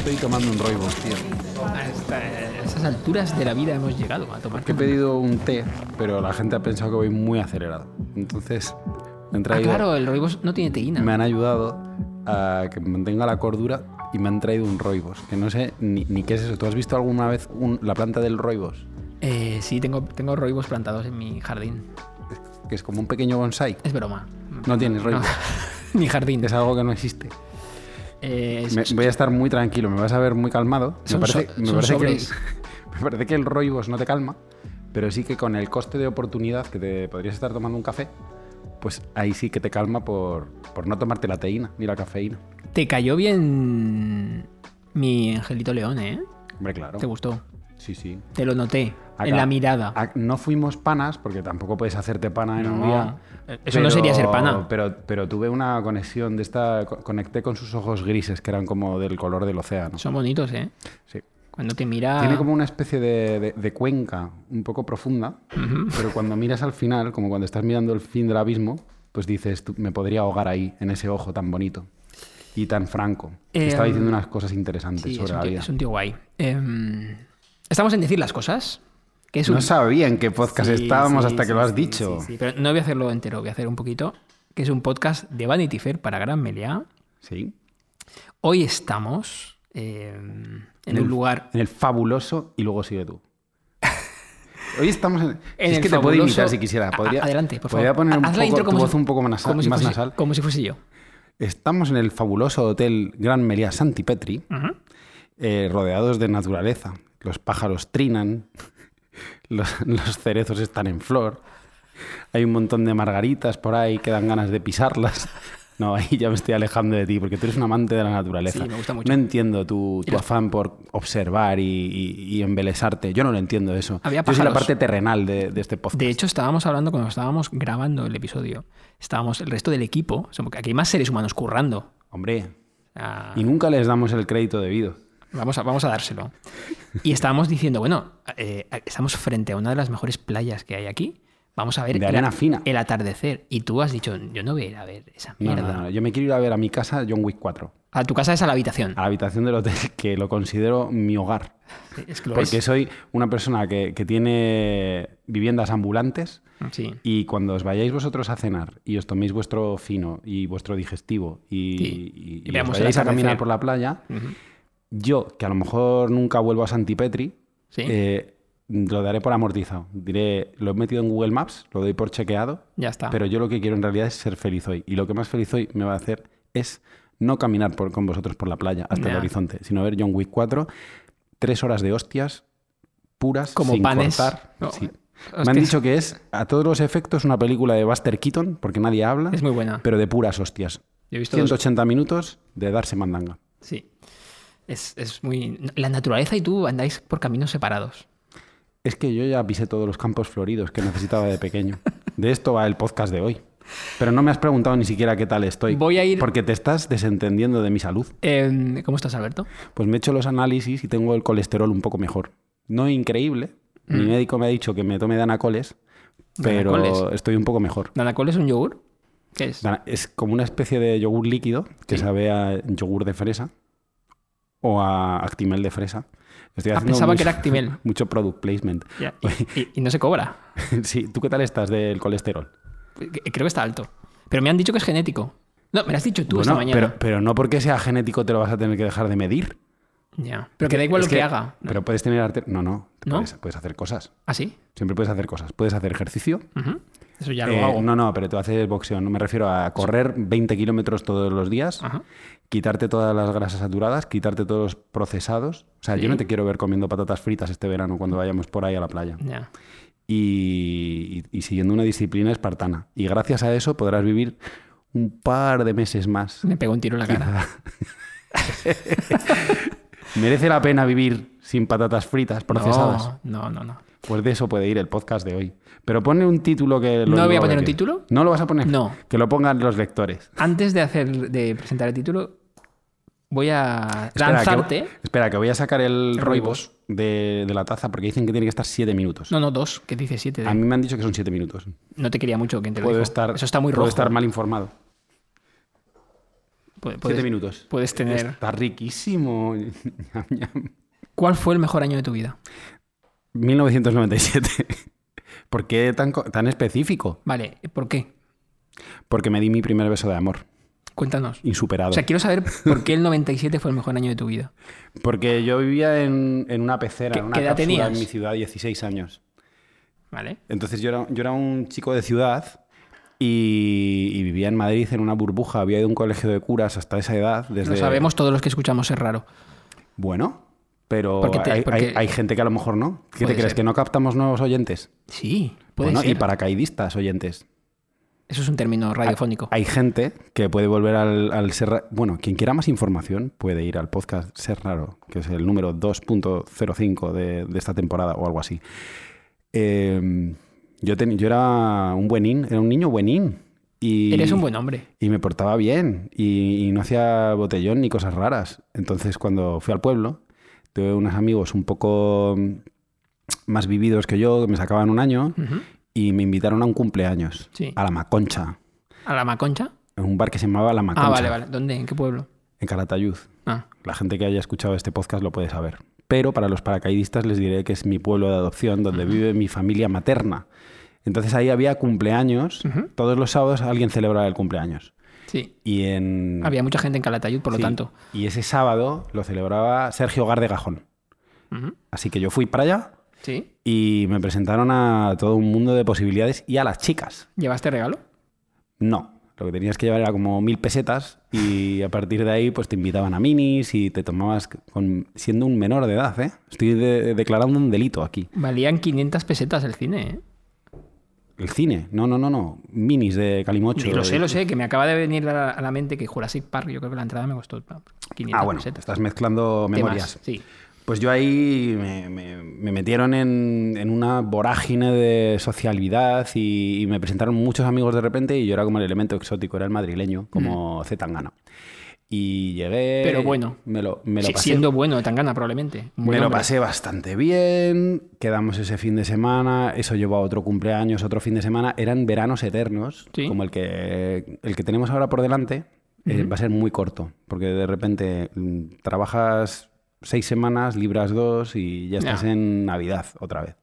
estoy tomando un roibos, tío. Hasta a esas alturas de la vida hemos llegado a tomar. Que he pedido un té, pero la gente ha pensado que voy muy acelerado. Entonces, me han Ah, traído, claro, el roibos no tiene teína. me han ayudado a que mantenga la cordura y me han traído un roibos. Que no sé ni, ni qué es eso. ¿Tú has visto alguna vez un- la planta del roibos? Eh, sí, tengo, tengo roibos plantados en mi jardín. Que es como un pequeño bonsai. Es broma. No tienes roibos. mi jardín. Es algo que no existe. Eh, Me- voy a estar muy tranquilo, me vas a ver muy calmado. Me parece, so- me parece que, el, me parece que el roibos no te calma, pero sí que con el coste de oportunidad que te podrías estar tomando un café, pues ahí sí que te calma por, por no tomarte la teína ni la cafeína. Te cayó bien mi Angelito León, ¿eh? Hombre, claro. ¿Te gustó? Sí, sí. Te lo noté Acá- en la mirada. a- no fuimos panas, porque tampoco puedes hacerte pana en un día. eso no sería ser pana. Pero, pero tuve una conexión de esta. co- Conecté con sus ojos grises, que eran como del color del océano. Son bonitos, ¿eh? Sí. Cuando te mira... Tiene como una especie de, de- de cuenca un poco profunda, pero cuando miras al final, como cuando estás mirando el fin del abismo, pues dices, "Tú, me podría ahogar ahí, en ese ojo tan bonito y tan franco. Eh, Estaba diciendo unas cosas interesantes Sí, sobre la vida. es un tío guay. Em, estamos en decir las cosas. Que es un... No sabía en qué podcast Sí, estábamos sí, hasta que lo has dicho. sí. Pero no voy a hacerlo entero, voy a hacer un poquito. Que es un podcast de Vanity Fair para Gran Meliá. Sí. Hoy estamos em, en el- un lugar... En el fabuloso y luego sigue tú. Hoy estamos en... En es el que te puedo imitar si quisiera. A- Podría, adelante, por podría favor. poner un Haz la intro tu como voz si- un poco más, como si más fuese- nasal. Como si fuese yo. Estamos en el fabuloso hotel Gran Meliá Santi Petri, Ujú. eh, rodeados de naturaleza. Los pájaros trinan, los, los cerezos están en flor, hay un montón de margaritas por ahí que dan ganas de pisarlas. No, ahí ya me estoy alejando de ti, porque tú eres un amante de la naturaleza. Sí, me gusta mucho. No entiendo tu, tu afán por observar y, y- y embelesarte. Yo no lo entiendo eso. Había Yo soy la parte terrenal de, de este podcast. De hecho, estábamos hablando cuando estábamos grabando el episodio. Estábamos el resto del equipo. Aquí hay más seres humanos currando. Hombre, Ah, y nunca les damos el crédito debido. Vamos a, vamos a dárselo. Y estábamos diciendo, bueno, eh, estamos frente a una de las mejores playas que hay aquí. Vamos a ver De el- arena fina. el atardecer. Y tú has dicho, yo no voy a ir a ver esa No, mierda. no, no, Yo me quiero ir a ver a mi casa John Wick 4. A tu casa es a la habitación. a la habitación del hotel, que lo considero mi hogar. Es que lo Porque es. soy una persona que, que tiene viviendas ambulantes Sí. y cuando os vayáis vosotros a cenar y os toméis vuestro fino y vuestro digestivo y, Sí. y- Y y os el vayáis a caminar por la playa, Ujú. Yo, que a lo mejor nunca vuelvo a Santipetri, Sí. eh, lo daré por amortizado. Diré, lo he metido en Google Maps, lo doy por chequeado, Ya está. pero yo lo que quiero en realidad es ser feliz hoy. Y lo que más feliz hoy me va a hacer es no caminar por- con vosotros por la playa hasta el horizonte, sino ver John Wick 4, tres horas de hostias puras, Como sin panes. cortar. No, Sí. es Me han dicho que es, a todos los efectos, una película de Buster Keaton, porque nadie habla, Es muy buena. pero de puras hostias. Yo he visto dos- 180 minutos de darse mandanga. Sí. Es, es muy. La naturaleza y tú andáis por caminos separados. Es que yo ya pisé todos los campos floridos que necesitaba de pequeño. De esto va el podcast de hoy. Pero no me has preguntado ni siquiera qué tal estoy. Voy a ir- Porque te estás desentendiendo de mi salud. Eh, ¿Cómo estás, Alberto? Pues me he hecho los análisis y tengo el colesterol un poco mejor. No increíble. Mi médico me ha dicho que me tome danacoles, pero Danacoles. estoy un poco mejor. ¿Danacol es un yogur? ¿Qué es? Es como una especie de yogur líquido que Sí. sabe a yogur de fresa o a Actimel de fresa. Estoy Ah, haciendo pensaba mucho- que era Actimel. Mucho product placement. Y, y- y no se cobra. Sí, ¿tú qué tal estás del colesterol? Creo que está alto. Pero me han dicho que es genético. No, me lo has dicho tú Bueno, esta mañana. Pero, pero no porque sea genético te lo vas a tener que dejar de medir. Ya. Pero que da igual Es lo que, haga. Pero puedes tener. No, no. ¿No? Puedes, puedes hacer cosas. ¿Ah, sí? Siempre puedes hacer cosas. Puedes hacer ejercicio. Ujú. Eso ya lo Eh, hago. no, no, pero tú haces boxeo. No me refiero a correr 20 kilómetros todos los días, Ajá. quitarte todas las grasas saturadas, quitarte todos los procesados. O sea, Sí. yo no te quiero ver comiendo patatas fritas este verano cuando vayamos por ahí a la playa. Ya. Y, y- y siguiendo una disciplina espartana. Y gracias a eso podrás vivir un par de meses más. Me pegó un tiro en la cara. ¿Merece la pena vivir sin patatas fritas procesadas? No, no, no. no. Pues de eso puede ir el podcast de hoy. Pero ponle un título que... lo ¿No voy a poner un bien. título? ¿No lo vas a poner? No. Que lo pongan los lectores. Antes de hacer de presentar el título, voy a Espera, lanzarte. Que, espera, que voy a sacar el El roibos de, de la taza porque dicen que tiene que estar 7 minutos. No, no, dos, que dice siete. de- A mí me han dicho que son 7 minutos. No te quería mucho que te lo Puedo dijo. estar, Eso está muy puedo rojo. estar mal informado. Siete minutos. puedes tener. Está riquísimo. ¿Cuál fue el mejor año de tu vida? 1997. ¿Por qué tan, tan específico? Vale, ¿por qué? Porque me di mi primer beso de amor. Cuéntanos. Insuperado. O sea, quiero saber por qué el 97 fue el mejor año de tu vida. Porque yo vivía en, en una pecera, ¿Qué- en una edad cápsula en mi ciudad, 16 años. ¿Vale? Entonces yo era, yo era un chico de ciudad y, y vivía en Madrid en una burbuja. Había ido a un colegio de curas hasta esa edad. Desde... Lo sabemos todos los que escuchamos, es raro. Bueno, pero Porque te- hay, porque- hay- hay gente que a lo mejor no. ¿Qué te crees? ser. ¿Que no captamos nuevos oyentes? Sí, puede Bueno, ser. y paracaidistas oyentes. Eso es un término radiofónico. Hay gente que puede volver al, al ser... Bueno, quien quiera más información puede ir al podcast Ser Raro, que es el número 2.05 de, de esta temporada o algo así. Eh, yo, ten- yo era un buenín, era un niño buenín. Y, Eres un buen hombre. Y me portaba bien y, y no hacía botellón ni cosas raras. Entonces, cuando fui al pueblo, tuve unos amigos un poco mm, más vividos que yo, que me sacaban un año, y me invitaron a un cumpleaños, Sí. a La Maconcha, ¿A la Maconcha? en un bar que se llamaba La Maconcha, Ah, vale, vale. ¿Dónde? ¿En qué pueblo? en Calatayud. Ah, La gente que haya escuchado este podcast lo puede saber. Pero para los paracaidistas les diré que es mi pueblo de adopción, donde vive mi familia materna. Entonces ahí había cumpleaños. Todos los sábados alguien celebraba el cumpleaños. Sí. Y en... Había mucha gente en Calatayud, por lo tanto. Y ese sábado lo celebraba Sergio Hogar de Gajón. Así que yo fui para allá Sí. y me presentaron a todo un mundo de posibilidades y a las chicas. ¿Llevaste regalo? No. Lo que tenías que llevar era como mil pesetas y a partir de ahí pues te invitaban a minis y te tomabas con, siendo un menor de edad, ¿eh? Estoy de- declarando un delito aquí. Valían 500 pesetas el cine, ¿eh? El cine, no, no, no, no. Minis de Calimocho. Y lo sé, lo sé, que me acaba de venir a la, mente que Jurassic Park, yo creo que la entrada me costó 500 Ah, bueno, pesetas. estás mezclando ¿Qué memorias. más? Sí. Pues yo ahí me, me- me metieron en, en una vorágine de socialidad y, y me presentaron muchos amigos de repente y yo era como el elemento exótico, era el madrileño, como Zetangana. Y llegué... Pero bueno. Me lo, me lo Sí, pasé siendo bueno de Tangana, probablemente. Buen Me lo pasé bastante bien, quedamos ese fin de semana, eso llevó a otro cumpleaños, otro fin de semana, eran veranos eternos, Sí. como el que, el que tenemos ahora por delante, eh, va a ser muy corto, porque de repente mm, trabajas seis semanas, libras dos y ya estás en Navidad otra vez.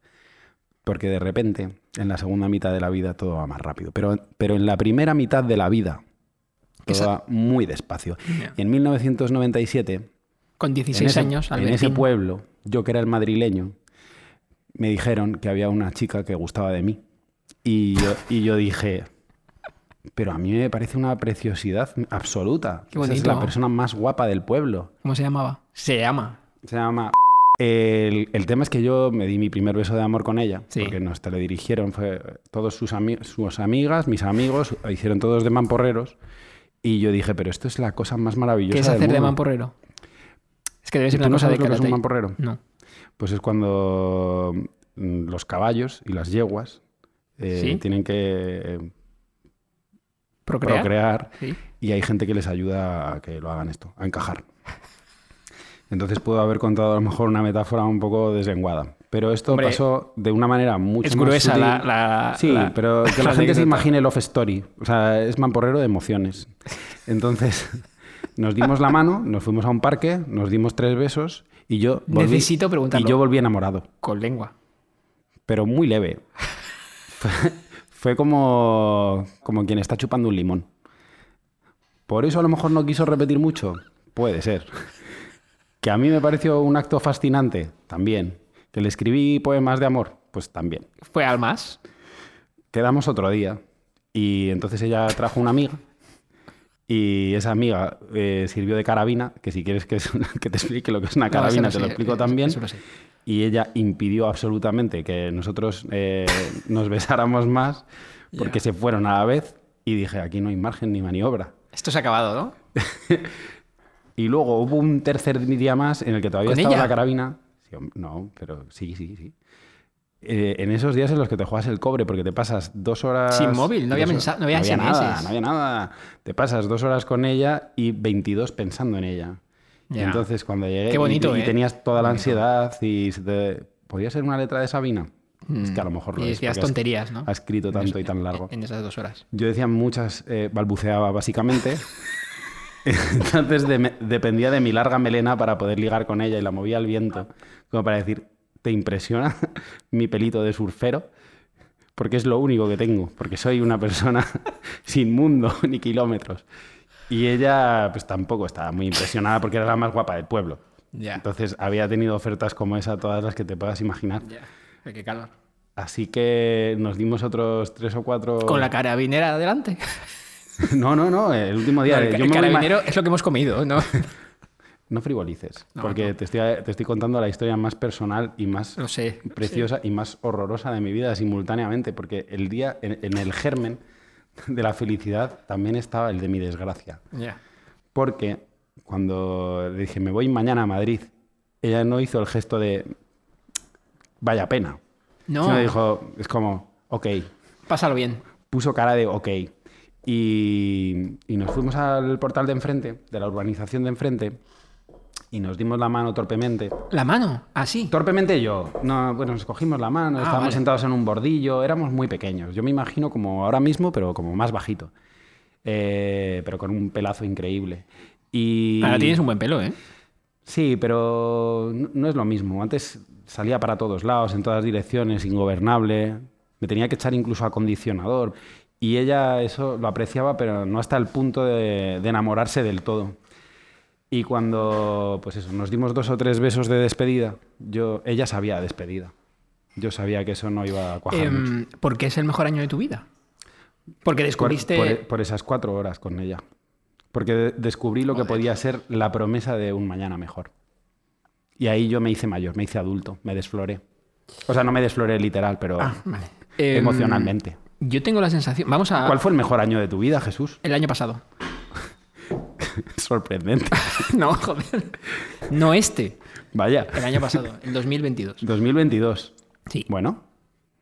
Porque de repente, en la segunda mitad de la vida, todo va más rápido. Pero, pero en la primera mitad de la vida, todo Esa- va muy despacio. Ya. Y en 1997 Con en 16 ese, años, en ese Albertín. pueblo, yo que era el madrileño, me dijeron que había una chica que gustaba de mí. Y yo, y yo dije, pero a mí me parece una preciosidad absoluta. Qué Esa es bonito. la persona más guapa del pueblo. ¿Cómo se llamaba? Se llama. Se llama... El, el tema es que yo me di mi primer beso de amor con ella, Sí. porque nos teledirigieron, fue todos sus, ami- sus amigas, mis amigos, hicieron todos de mamporreros, y yo dije, pero esto es la cosa más maravillosa ¿Qué es del hacer de mamporrero? Es que debe ser ¿Tú una no cosa de que es un mamporrero? No. Pues es cuando mm, los caballos y las yeguas eh, ¿Sí? tienen que eh, ¿Procrear? procrear Sí. y hay gente que les ayuda a que lo hagan esto, a encajar. Entonces puedo haber contado a lo mejor una metáfora un poco deslenguada. Pero esto Hombre, pasó de una manera mucho Es más gruesa sutil. la, la- Sí, la- pero que la, la gente se imagine Love Story. O sea, es mamporrero de emociones. Entonces, nos dimos la mano, nos fuimos a un parque, nos dimos tres besos y yo volví, Necesito preguntarlo. y yo volví enamorado. Con lengua. Pero muy leve. Fue, fue como, como quien está chupando un limón. Por eso a lo mejor no quiso repetir mucho. Puede ser. Que a mí me pareció un acto fascinante, también. Que le escribí poemas de amor, pues también. ¿Fue al más? Quedamos otro día y entonces ella trajo una amiga y esa amiga eh, sirvió de carabina, que si quieres que, te explique lo que es una No, carabina, eso te lo sé, explico también. lo. Y ella impidió absolutamente que nosotros eh, nos besáramos más porque se fueron a la vez y dije, aquí no hay margen ni maniobra. Esto se ha acabado, ¿no? Y luego hubo un tercer día más en el que todavía ¿Con estaba ella? la carabina. Sí, no, pero sí, sí, sí. Eh, en esos días en los que te juegas el cobre, porque te pasas dos horas... Sin móvil, no había dos mensa- horas- no había nada, no había nada. Te pasas dos horas con ella y 22 pensando en ella. Y Ya. entonces cuando llegué Qué y- bonito, y, ¿eh? tenías toda la ansiedad y se te... ¿Podría ser una letra de Sabina? Es que a lo mejor lo Mm. Y es. decías has- tonterías, ¿no? Ha escrito tanto y tan En- largo. En esas dos horas. Yo decía muchas, eh, balbuceaba básicamente. Entonces de- dependía de mi larga melena para poder ligar con ella y la movía al viento, como para decir, ¿te impresiona mi pelito de surfero? Porque es lo único que tengo, porque soy una persona sin mundo ni kilómetros. Y ella pues tampoco estaba muy impresionada porque era la más guapa del pueblo. Ya. Entonces había tenido ofertas como esa, todas las que te puedas imaginar. Ya. Qué calor. Así que nos dimos otros tres o cuatro... Con la carabinera adelante. No, no, no, el último día. No, el, yo el me carabinero es lo que hemos comido, ¿no? No frivolices, No, porque no. Te, estoy, te estoy contando la historia más personal y más Lo sé. preciosa y más horrorosa de mi vida simultáneamente, porque el día, en, en el germen de la felicidad también estaba el de mi desgracia. Ya. Porque cuando le dije, me voy mañana a Madrid, ella no hizo el gesto de, vaya pena. No, Sino dijo, es como, ok, pásalo bien. puso cara de ok. Y, y nos fuimos al portal de enfrente, de la urbanización de enfrente, y nos dimos la mano torpemente. La mano, así. Torpemente yo. No, bueno, nos cogimos la mano, Ah, estábamos vale. sentados en un bordillo, éramos muy pequeños. Yo me imagino como ahora mismo, pero como más bajito. Eh, pero con un pelazo increíble. Y... Ahora tienes un buen pelo, ¿eh? Sí, pero no, no es lo mismo. Antes salía para todos lados, en todas direcciones, ingobernable. Me tenía que echar incluso acondicionador. Y ella eso lo apreciaba, pero no hasta el punto de, de enamorarse del todo. Y cuando, pues eso, nos dimos dos o tres besos de despedida, yo, ella sabía despedida. Yo sabía que eso no iba a cuajar mucho. Em, ¿Por qué es el mejor año de tu vida? Porque Por, descubriste... por- por esas cuatro horas con ella. Porque de- descubrí lo que podía ser la promesa de un mañana mejor. Y ahí yo me hice mayor, me hice adulto, me desfloré. O sea, no me desfloré literal, pero Ah, vale. Em, emocionalmente. Yo tengo la sensación... Vamos a... ¿Cuál fue el mejor año de tu vida, Jesús? El año pasado. Sorprendente. no, joder. No este. Vaya. El año pasado, el 2022. 2022. Sí. Bueno,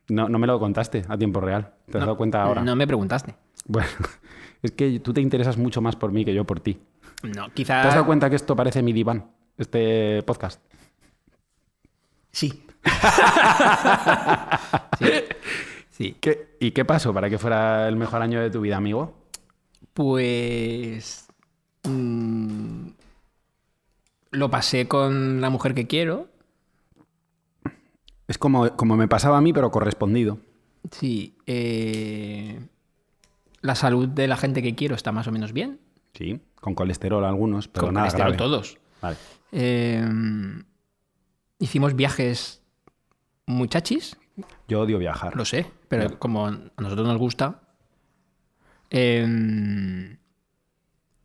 no, no me lo contaste a tiempo real. ¿Te has No, dado cuenta ahora? No me preguntaste. Bueno, es que tú te interesas mucho más por mí que yo por ti. No, ¿Te quizá... has dado cuenta que esto parece mi diván? Este podcast. Sí. sí. Sí. ¿Qué- ¿Y qué pasó para que fuera el mejor año de tu vida, amigo? Pues... mm, lo pasé con la mujer que quiero. Es como, como me pasaba a mí, pero correspondido. Sí. eh, la salud de la gente que quiero está más o menos bien. Sí, con colesterol algunos, pero con nada colesterol grave. todos. Vale. Eh, hicimos viajes muy chachis, Yo odio viajar. lo sé, pero como a nosotros nos gusta. Eh,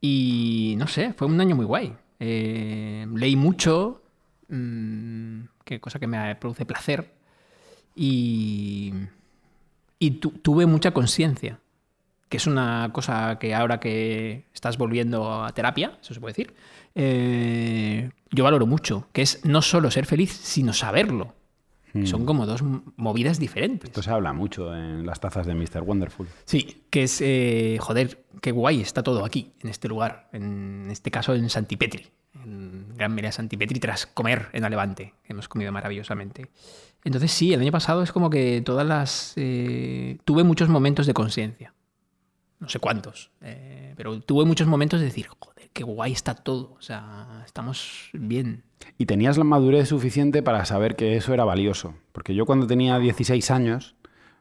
y no sé, fue un año muy guay. Eh, leí mucho, mm, que cosa que me produce placer. Y, y tu- tuve mucha conciencia, que es una cosa que ahora que estás volviendo a terapia, eso se puede decir, eh, yo valoro mucho, que es no solo ser feliz, sino saberlo. Son como dos movidas diferentes. Esto se habla mucho en las tazas de Mr. Wonderful. Sí, que es, eh, joder, qué guay está todo aquí, en este lugar, en este caso en Santipetri, en Gran Merea Santipetri, tras comer en Alevante, que hemos comido maravillosamente. Entonces sí, el año pasado es como que todas las... eh, tuve muchos momentos de conciencia, no sé cuántos, eh, pero tuve muchos momentos de decir, joder, qué guay está todo, o sea, estamos bien. Y tenías la madurez suficiente para saber que eso era valioso. Porque yo cuando tenía 16 años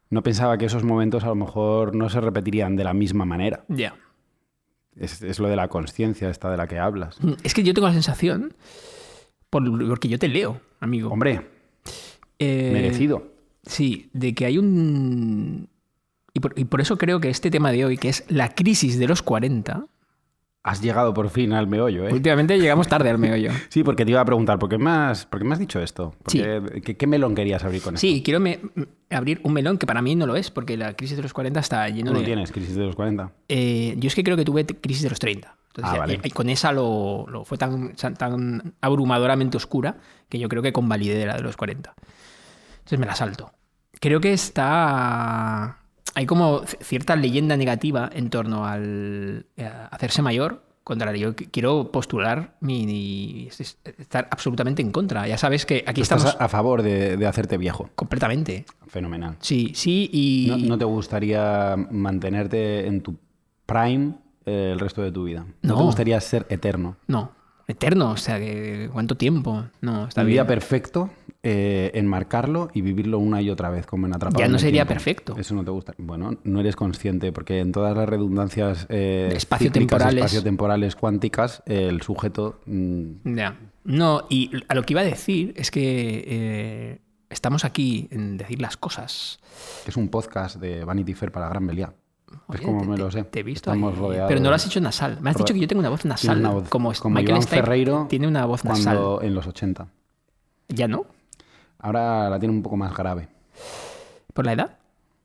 no pensaba que esos momentos a lo mejor no se repetirían de la misma manera. Ya. Es, es lo de la conciencia esta de la que hablas. Es que yo tengo la sensación, por- porque yo te leo, amigo. Hombre, Eh, merecido. Sí, de que hay un... Y por, y por eso creo que este tema de hoy, que es la crisis de los 40, Has llegado por fin al meollo, ¿eh? últimamente llegamos tarde al meollo. Sí, porque te iba a preguntar, ¿por qué me has, por qué me has dicho esto? ¿Por Sí. qué, ¿qué, qué melón querías abrir con esto? Sí, quiero me- abrir un melón que para mí no lo es, porque la crisis de los 40 está lleno Tú no de... tienes crisis de los 40. Eh, yo es que creo que tuve crisis de los 30. Entonces, Ah, ya- vale. y con esa lo, lo fue tan, tan abrumadoramente oscura que yo creo que convalidé de la de los 40. Entonces me la salto. Creo que está... Hay como cierta leyenda negativa en torno al eh, hacerse mayor, contra la que yo qu- quiero postular mi, mi- es- es- estar absolutamente en contra. Ya sabes que aquí Tú estás estamos a, a favor de, de hacerte viejo. completamente. Fenomenal. Sí, sí, y... ¿No, no te gustaría mantenerte en tu prime eh, el resto de tu vida? ¿No, No. te gustaría ser eterno? No, eterno, o sea, que ¿cuánto tiempo? No, está Un bien. día perfecto, eh, enmarcarlo y vivirlo una y otra vez, como en Atrapado Ya no sería Tiempo. perfecto. Eso no te gusta. Bueno, no eres consciente, porque en todas las redundancias eh, Espaciotemporales. cuánticas, el sujeto... mm, Ya. No, y a lo que iba a decir es que eh, estamos aquí en decir las cosas. es un podcast de Vanity Fair para Gran Belia. es como te- me lo sé. Te he visto Estamos ahí, rodeados. Pero no lo has hecho nasal. Me has dicho que yo tengo una voz nasal. una voz- como, como Michael Iván Ferreiro tiene una voz nasal. cuando en los 80. ¿Ya no? Ahora la tiene un poco más grave. ¿Por la edad?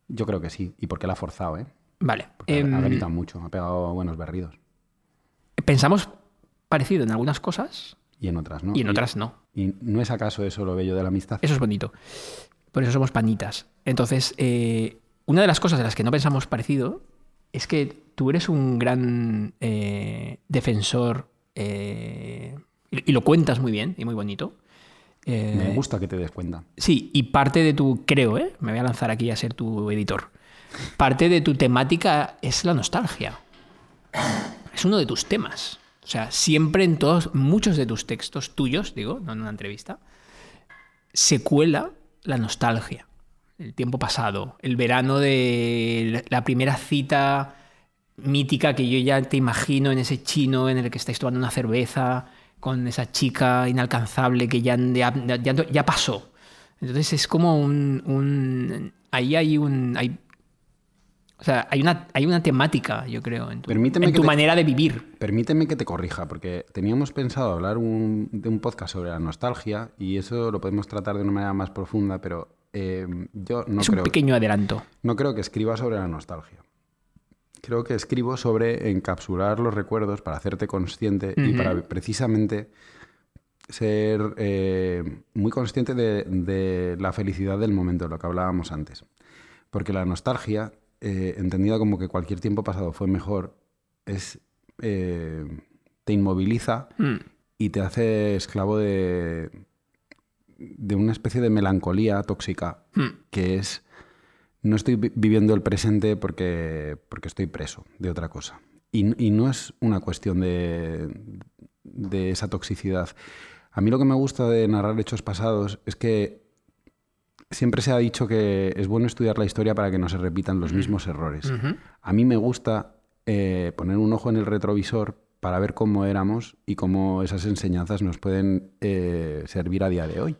Yo creo que sí. Y porque la ha forzado, ¿eh? Vale. Porque Em, ha gritado mucho, ha pegado buenos berridos. pensamos parecido en algunas cosas Y en otras, ¿no? y en otras no. ¿Y no es acaso eso lo bello de la amistad? Eso es bonito. Por eso somos panitas. Entonces, eh, una de las cosas de las que no pensamos parecido es que tú eres un gran eh, defensor eh, y, y lo cuentas muy bien y muy bonito. Eh, Me gusta que te des cuenta. Sí, y parte de tu, creo, ¿eh? me voy a lanzar aquí a ser tu editor. Parte de tu temática es la nostalgia. Es uno de tus temas. O sea, siempre en todos, muchos de tus textos tuyos, digo, no en una entrevista, se cuela la nostalgia. El tiempo pasado, el verano de la primera cita mítica que yo ya te imagino en ese chino en el que estáis tomando una cerveza con esa chica inalcanzable que ya, ya, ya- ya pasó. Entonces es como un, un- ahí hay un hay, o sea, hay una, hay una temática, yo creo, en tu, Permíteme en que tu te- manera de vivir. Permíteme que te corrija, porque teníamos pensado hablar un- de un podcast sobre la nostalgia y eso lo podemos tratar de una manera más profunda, pero eh, yo no es un creo, pequeño adelanto. no creo que escriba sobre la nostalgia. Creo que escribo sobre encapsular los recuerdos para hacerte consciente y para precisamente ser eh, muy consciente de, de la felicidad del momento, lo que hablábamos antes. Porque la nostalgia, eh, entendida como que cualquier tiempo pasado fue mejor, es eh, te inmoviliza Mm. y te hace esclavo de, de una especie de melancolía tóxica Mm. que es no estoy vi- viviendo el presente porque, porque estoy preso de otra cosa. Y, y no es una cuestión de, de esa toxicidad. A mí lo que me gusta de narrar hechos pasados es que siempre se ha dicho que es bueno estudiar la historia para que no se repitan los mismos errores. A mí me gusta eh, poner un ojo en el retrovisor para ver cómo éramos y cómo esas enseñanzas nos pueden eh, servir a día de hoy.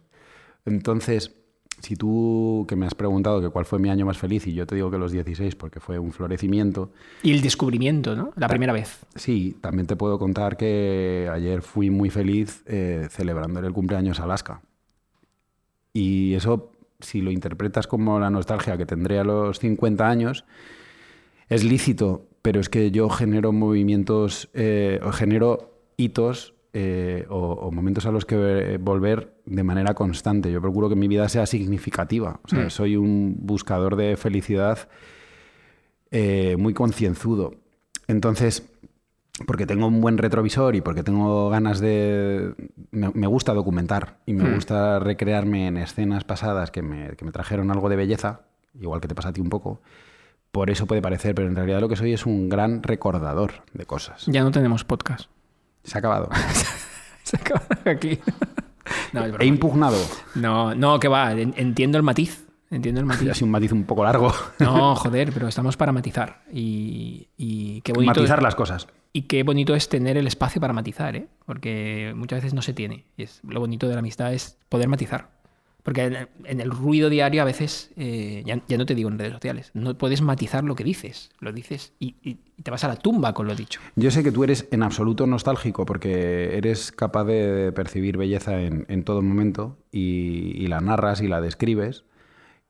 Entonces, si tú que me has preguntado que cuál fue mi año más feliz y yo te digo que los 16 porque fue un florecimiento, Y el descubrimiento, ¿no? La primera vez. sí, también te puedo contar que ayer fui muy feliz eh, celebrando el cumpleaños a Alaska. Y eso, si lo interpretas como la nostalgia que tendré a los 50 años, es lícito, pero es que yo genero movimientos, eh, o genero hitos eh, o, o momentos a los que eh, volver de manera constante. Yo procuro que mi vida sea significativa. O sea, Mm. soy un buscador de felicidad eh, muy concienzudo. Entonces, porque tengo un buen retrovisor y porque tengo ganas de... Me, me gusta documentar y me Hmm. gusta recrearme en escenas pasadas que me, que me trajeron algo de belleza, igual que te pasa a ti un poco. Por eso puede parecer, pero en realidad lo que soy es un gran recordador de cosas. Ya no tenemos podcast. Se ha acabado. Se acaba aquí. No, es He impugnado. no, no, que va. en- Entiendo el matiz. Entiendo el Ha matiz. sido un matiz un poco largo. No, joder, pero estamos para matizar. Y, y qué bonito. Matizar las cosas. Y qué bonito es tener el espacio para matizar, ¿eh? Porque muchas veces no se tiene. Y es, lo bonito de la amistad es poder matizar. Porque en, el ruido diario a veces, eh, ya, no te digo en redes sociales, no puedes matizar lo que dices. Lo dices y, te vas a la tumba con lo dicho. Yo sé que tú eres en absoluto nostálgico porque eres capaz de percibir belleza en, todo momento y, la narras y la describes.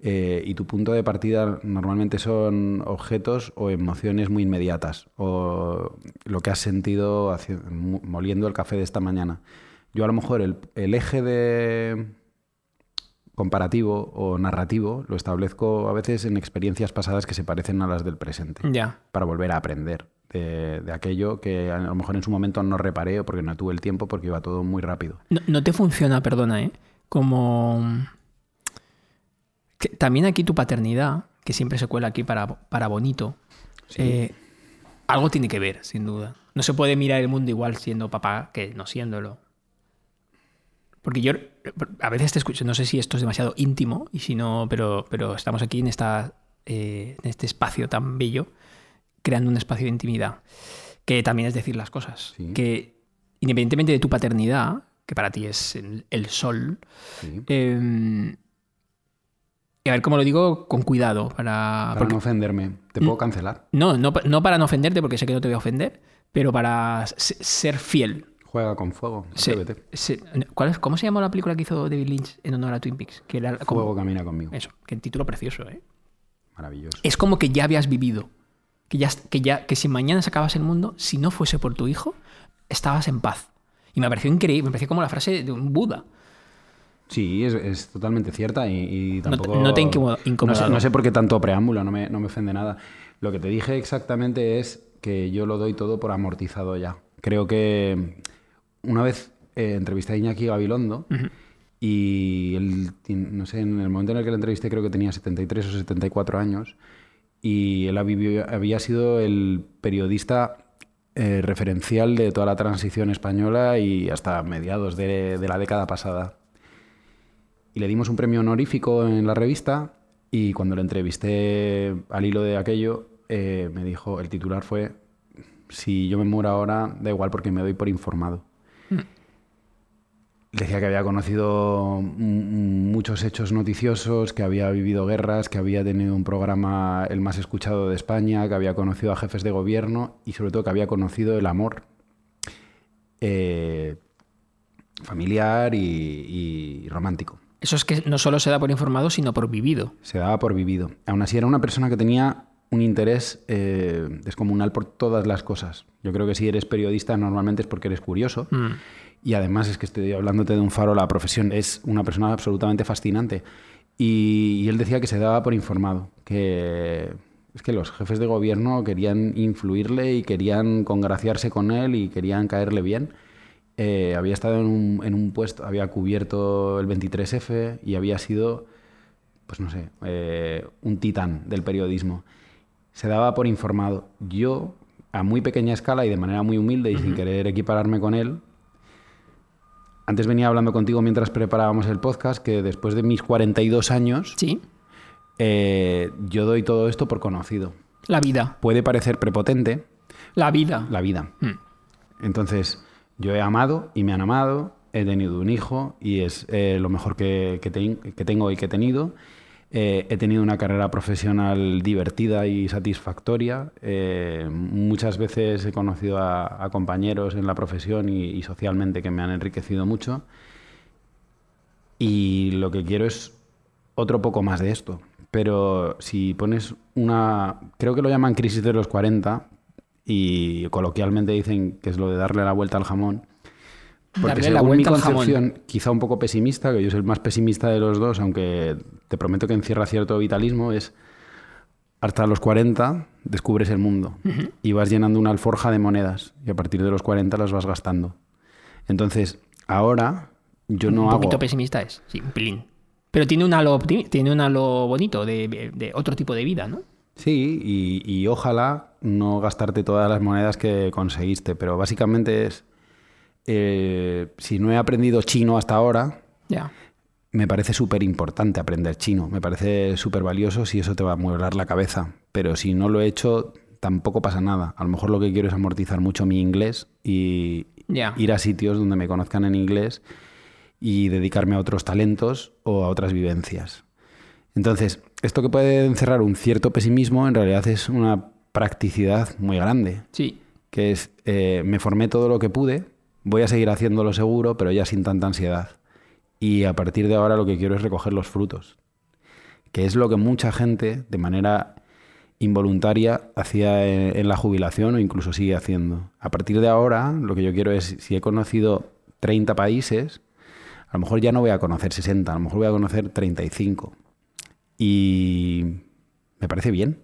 eh, y tu punto de partida normalmente son objetos o emociones muy inmediatas o lo que has sentido moliendo el café de esta mañana. Yo a lo mejor el eje de comparativo o narrativo lo establezco a veces en experiencias pasadas que se parecen a las del presente Ya. para volver a aprender de, de aquello que a lo mejor en su momento no reparé o porque no tuve el tiempo porque iba todo muy rápido. No, no te funciona, perdona, ¿eh? Como... que también aquí tu paternidad, que siempre se cuela aquí para, para bonito, Sí. eh, algo tiene que ver, sin duda. No se puede mirar el mundo igual siendo papá que no siéndolo. Porque yo a veces te escucho, no sé si esto es demasiado íntimo, y si no, pero, pero estamos aquí en, esta, eh, en este espacio tan bello, creando un espacio de intimidad, que también es decir las cosas. Sí. Que independientemente de tu paternidad, que para ti es el, el sol, Sí. eh, y a ver cómo lo digo con cuidado, para, Para porque- no ofenderme, te puedo cancelar. no, no, pa- no para no ofenderte, porque sé que no te voy a ofender, pero para se- ser fiel. Juega con fuego, Se- atrévete. se- ¿cuál es- ¿Cómo se llama la película que hizo David Lynch en honor a Twin Peaks? Que era como- Fuego camina conmigo. Eso, que el título precioso, ¿eh? Maravilloso. Es como que ya habías vivido. Que ya, que ya, que si mañana se acabase el mundo, si no fuese por tu hijo, estabas en paz. Y me pareció increíble, me pareció como la frase de un Buda. Sí, es, es totalmente cierta y, tampoco... no te ha incomodo- no sé, no sé por qué tanto preámbulo, no me, no me ofende nada. Lo que te dije exactamente es que yo lo doy todo por amortizado ya. Creo que una vez eh, entrevisté a Iñaki Gabilondo y él, no sé, en el momento en el que le entrevisté creo que tenía 73 o 74 años y él había, había sido el periodista eh, referencial de toda la transición española y hasta mediados de, de la década pasada. Y le dimos un premio honorífico en la revista y cuando le entrevisté al hilo de aquello, eh, me dijo, el titular fue, si yo me muero ahora, da igual porque me doy por informado. Decía que había conocido muchos hechos noticiosos, que había vivido guerras, que había tenido un programa el más escuchado de España, que había conocido a jefes de gobierno y sobre todo que había conocido el amor eh, familiar y, y romántico. Eso es que no solo se da por informado, sino por vivido. Se daba por vivido. Aún así era una persona que tenía un interés eh, descomunal por todas las cosas. Yo creo que si eres periodista normalmente es porque eres curioso. Mm. Y además es que estoy hablándote de un faro, la profesión es una persona absolutamente fascinante. Y, y él decía que se daba por informado, que es que los jefes de gobierno querían influirle y querían congraciarse con él y querían caerle bien. Eh, había estado en un, en un puesto, había cubierto el 23F y había sido, pues no sé, eh, un titán del periodismo. Se daba por informado. Yo, a muy pequeña escala y de manera muy humilde y sin querer equipararme con él, antes venía hablando contigo mientras preparábamos el podcast que después de mis 42 años, Sí, eh, yo doy todo esto por conocido. la vida. Puede parecer prepotente La vida. la vida. Mm. Entonces, yo he amado y me han amado, he tenido un hijo y es eh, lo mejor que, que ten- que tengo y que he tenido. Eh, he tenido una carrera profesional divertida y satisfactoria. Eh, muchas veces he conocido a, compañeros en la profesión y, y socialmente que me han enriquecido mucho. Y lo que quiero es otro poco más de esto. Pero si pones una, creo que lo llaman crisis de los 40 y coloquialmente dicen que es lo de darle la vuelta al jamón. Porque Darle la según vuelta concepción, quizá un poco pesimista, que yo soy el más pesimista de los dos, aunque te prometo que encierra cierto vitalismo, es hasta los 40 descubres el mundo y vas llenando una alforja de monedas y a partir de los 40 las vas gastando. Entonces, ahora yo no un hago... poquito pesimista es, sí, un pelín. Pero tiene un halo, tiene un halo bonito de, de otro tipo de vida, ¿no? Sí, y, y ojalá no gastarte todas las monedas que conseguiste, pero básicamente es, eh, si no he aprendido chino hasta ahora, me parece súper importante aprender chino, me parece súper valioso si eso te va a mueblar la cabeza, pero si no lo he hecho, tampoco pasa nada. A lo mejor lo que quiero es amortizar mucho mi inglés y ir a sitios donde me conozcan en inglés y dedicarme a otros talentos o a otras vivencias. Entonces, esto que puede encerrar un cierto pesimismo, en realidad es una practicidad muy grande, Sí. que es, eh, me formé todo lo que pude, voy a seguir haciéndolo seguro, pero ya sin tanta ansiedad. Y a partir de ahora lo que quiero es recoger los frutos, que es lo que mucha gente, de manera involuntaria, hacía en, la jubilación o incluso sigue haciendo. A partir de ahora, lo que yo quiero es, si he conocido 30 países, a lo mejor ya no voy a conocer 60, a lo mejor voy a conocer 35. Y me parece bien.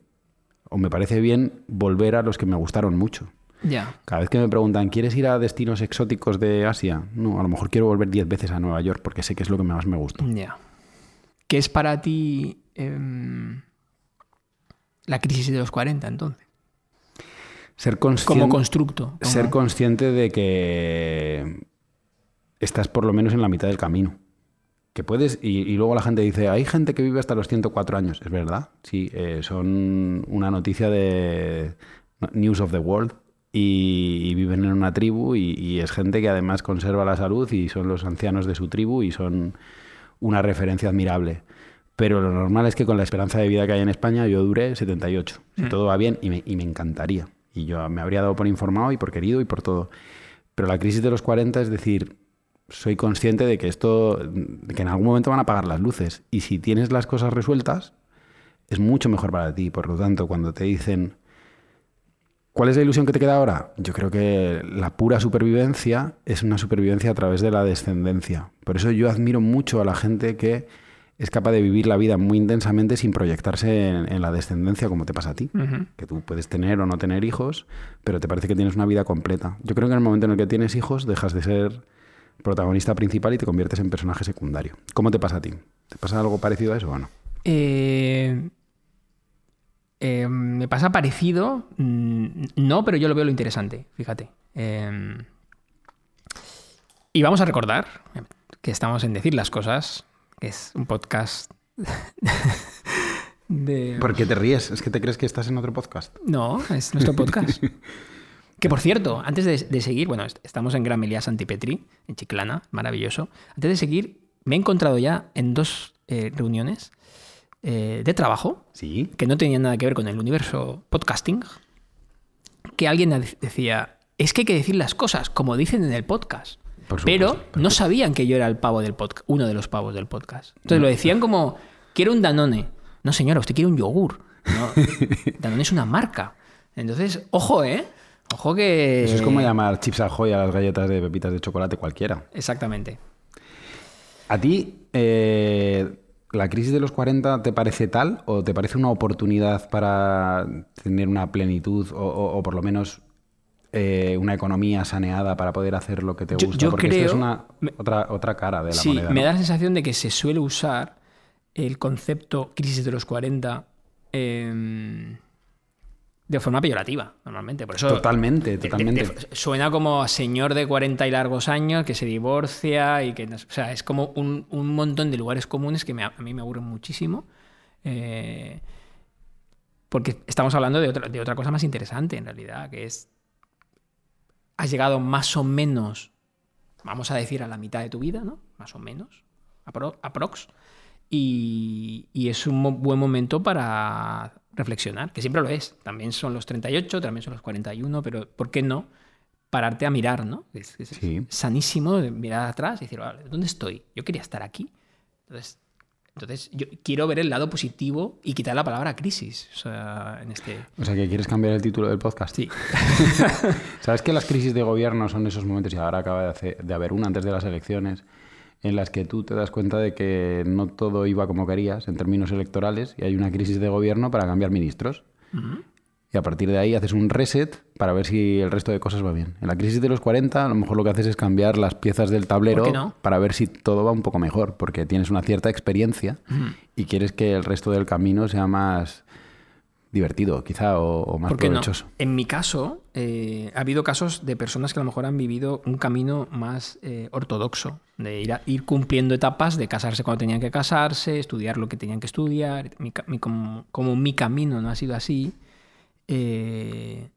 O me parece bien volver a los que me gustaron mucho. Ya. Cada vez que me preguntan, ¿quieres ir a destinos exóticos de Asia? No, a lo mejor quiero volver 10 veces a Nueva York porque sé que es lo que más me gusta. Ya. ¿Qué es para ti em, la crisis de los 40 entonces? Ser como consciente, constructo. como- ser consciente de que estás por lo menos en la mitad del camino. Que puedes, y, y luego la gente dice, hay gente que vive hasta los 104 años. Es verdad, sí, eh, son una noticia de News of the World y, y viven en una tribu y, y es gente que además conserva la salud y son los ancianos de su tribu y son una referencia admirable. Pero lo normal es que con la esperanza de vida que hay en España yo dure 78. Si todo va bien y me, y me encantaría. Y yo me habría dado por informado y por querido y por todo. Pero la crisis de los 40 es decir, soy consciente de que esto, de que en algún momento van a apagar las luces. Y si tienes las cosas resueltas, es mucho mejor para ti. Por lo tanto, cuando te dicen, ¿cuál es la ilusión que te queda ahora? Yo creo que la pura supervivencia es una supervivencia a través de la descendencia. Por eso yo admiro mucho a la gente que es capaz de vivir la vida muy intensamente sin proyectarse en, en la descendencia como te pasa a ti. Que tú puedes tener o no tener hijos, pero te parece que tienes una vida completa. Yo creo que en el momento en el que tienes hijos dejas de ser protagonista principal y te conviertes en personaje secundario. ¿Cómo te pasa a ti? ¿Te pasa algo parecido a eso o no? Eh, eh, me pasa parecido, mm, no, pero yo lo veo lo interesante, fíjate. Eh, y vamos a recordar que estamos en Decir las Cosas, que es un podcast de... ¿Por qué te ríes? ¿Es que te crees que estás en otro podcast? No, es nuestro podcast. Que por cierto, antes de, de seguir, bueno, est- estamos en Gran Melía Santipetri, en Chiclana, maravilloso. Antes de seguir, me he encontrado ya en dos eh, reuniones eh, de trabajo Sí. que no tenían nada que ver con el universo podcasting, que alguien de- decía, es que hay que decir las cosas como dicen en el podcast. Supuesto, Pero no sabían que yo era el pavo del podcast, uno de los pavos del podcast. Entonces lo decían como, quiero un Danone. No, señora, usted quiere un yogur. No, Danone es una marca. Entonces, ojo, ¿eh? Ojo que... Eso es como llamar chips Ahoy a las galletas de pepitas de chocolate cualquiera. Exactamente. ¿A ti eh, la crisis de los 40 te parece tal o te parece una oportunidad para tener una plenitud o, o- o por lo menos eh, una economía saneada para poder hacer lo que te gusta? yo Porque esto es creo- una, me- otra, otra cara de la Sí, moneda. me ¿no? da la sensación de que se suele usar el concepto crisis de los 40 em, de forma peyorativa, normalmente. Por eso Totalmente, de- totalmente. de- suena como a señor de 40 y largos años que se divorcia y que... O sea, es como un, un montón de lugares comunes que me- a mí me aburren muchísimo. eh, porque estamos hablando de otra, de otra cosa más interesante, en realidad, que es... Has llegado más o menos, vamos a decir, a la mitad de tu vida, ¿no? Más o menos, apro- aprox. Y, y es un buen momento para reflexionar, que siempre lo es. También son los 38, también son los 41, pero ¿por qué no pararte a mirar, ¿no? Es, es Sí. sanísimo mirar atrás y decir, vale, ¿dónde estoy? Yo quería estar aquí. Entonces, entonces yo quiero ver el lado positivo y quitar la palabra crisis. O sea, en este... O sea, que quieres cambiar el título del podcast. Sí. ¿Sabes que las crisis de gobierno son esos momentos, y ahora acaba de, hacer- de haber una antes de las elecciones, en las que tú te das cuenta de que no todo iba como querías en términos electorales y hay una crisis de gobierno para cambiar ministros? Y a partir de ahí haces un reset para ver si el resto de cosas va bien. En la crisis de los 40 a lo mejor lo que haces es cambiar las piezas del tablero para ver si todo va un poco mejor, porque tienes una cierta experiencia y quieres que el resto del camino sea más divertido, quizá, o, o más ¿Por qué no? provechoso. En mi caso, eh, ha habido casos de personas que a lo mejor han vivido un camino más eh, ortodoxo, de ir, a- ir cumpliendo etapas, de casarse cuando tenían que casarse, estudiar lo que tenían que estudiar. Mi ca- mi- como, como mi camino no ha sido así, eh,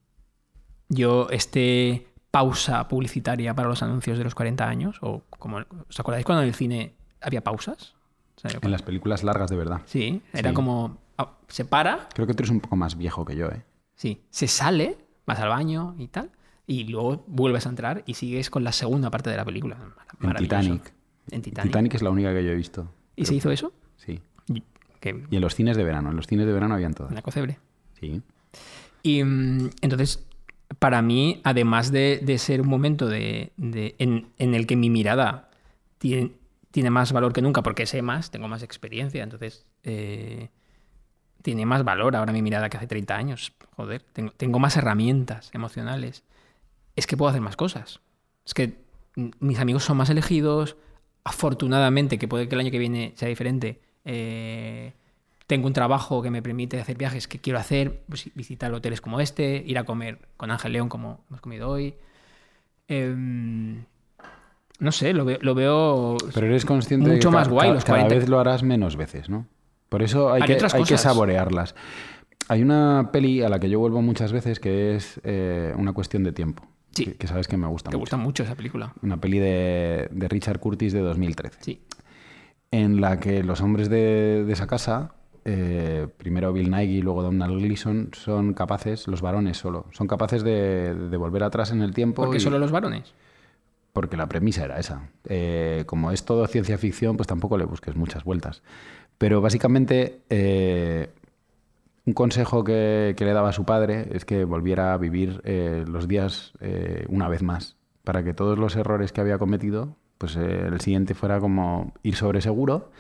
yo este pausa publicitaria para los anuncios de los 40 años, o como, ¿os acordáis cuando en el cine había pausas? O sea, En las películas largas de verdad. Sí, era Sí. como, se para, Creo que tú eres un poco más viejo que yo, ¿eh? Sí, se sale, vas al baño y tal, y luego vuelves a entrar y sigues con la segunda parte de la película. En. Titanic. En Titanic. Titanic. es la única que yo he visto. ¿Y se hizo eso? Sí. Y- Que Y en los cines de verano. En los cines de verano habían todas. una cocebre. Sí. Y mm, entonces, para mí, además de, de ser un momento de, de- en, en el que mi mirada tiene, tiene más valor que nunca, porque sé más, tengo más experiencia, entonces eh, tiene más valor ahora mi mirada que hace 30 años. Joder, tengo, tengo más herramientas emocionales. Es que puedo hacer más cosas. Es que mis amigos son más elegidos. Afortunadamente, que puede que el año que viene sea diferente, eh, tengo un trabajo que me permite hacer viajes que quiero hacer, pues, visitar hoteles como este, ir a comer con Ángel León como hemos comido hoy. Em, no sé, lo veo, lo veo Pero eres consciente de mucho que más guay los cada 40. vez lo harás menos veces, ¿no? Por eso hay, que, hay saborearlas. Hay una peli a la que yo vuelvo muchas veces que es eh, una cuestión de tiempo. Sí. Que, que sabes que me gusta Te mucho. gusta mucho esa película. Una peli de, de Richard Curtis de 2013. Sí. en la que los hombres de, de esa casa, eh, primero Bill Nighy y luego Donald Gleason, son capaces, los varones solo, son capaces de, de volver atrás en el tiempo. Porque y- solo los varones. porque la premisa era esa. Eh, como es todo ciencia ficción, pues tampoco le busques muchas vueltas. Pero básicamente, eh, un consejo que, que le daba a su padre es que volviera a vivir eh, los días eh, una vez más, para que todos los errores que había cometido, pues eh, el siguiente fuera como ir sobre seguro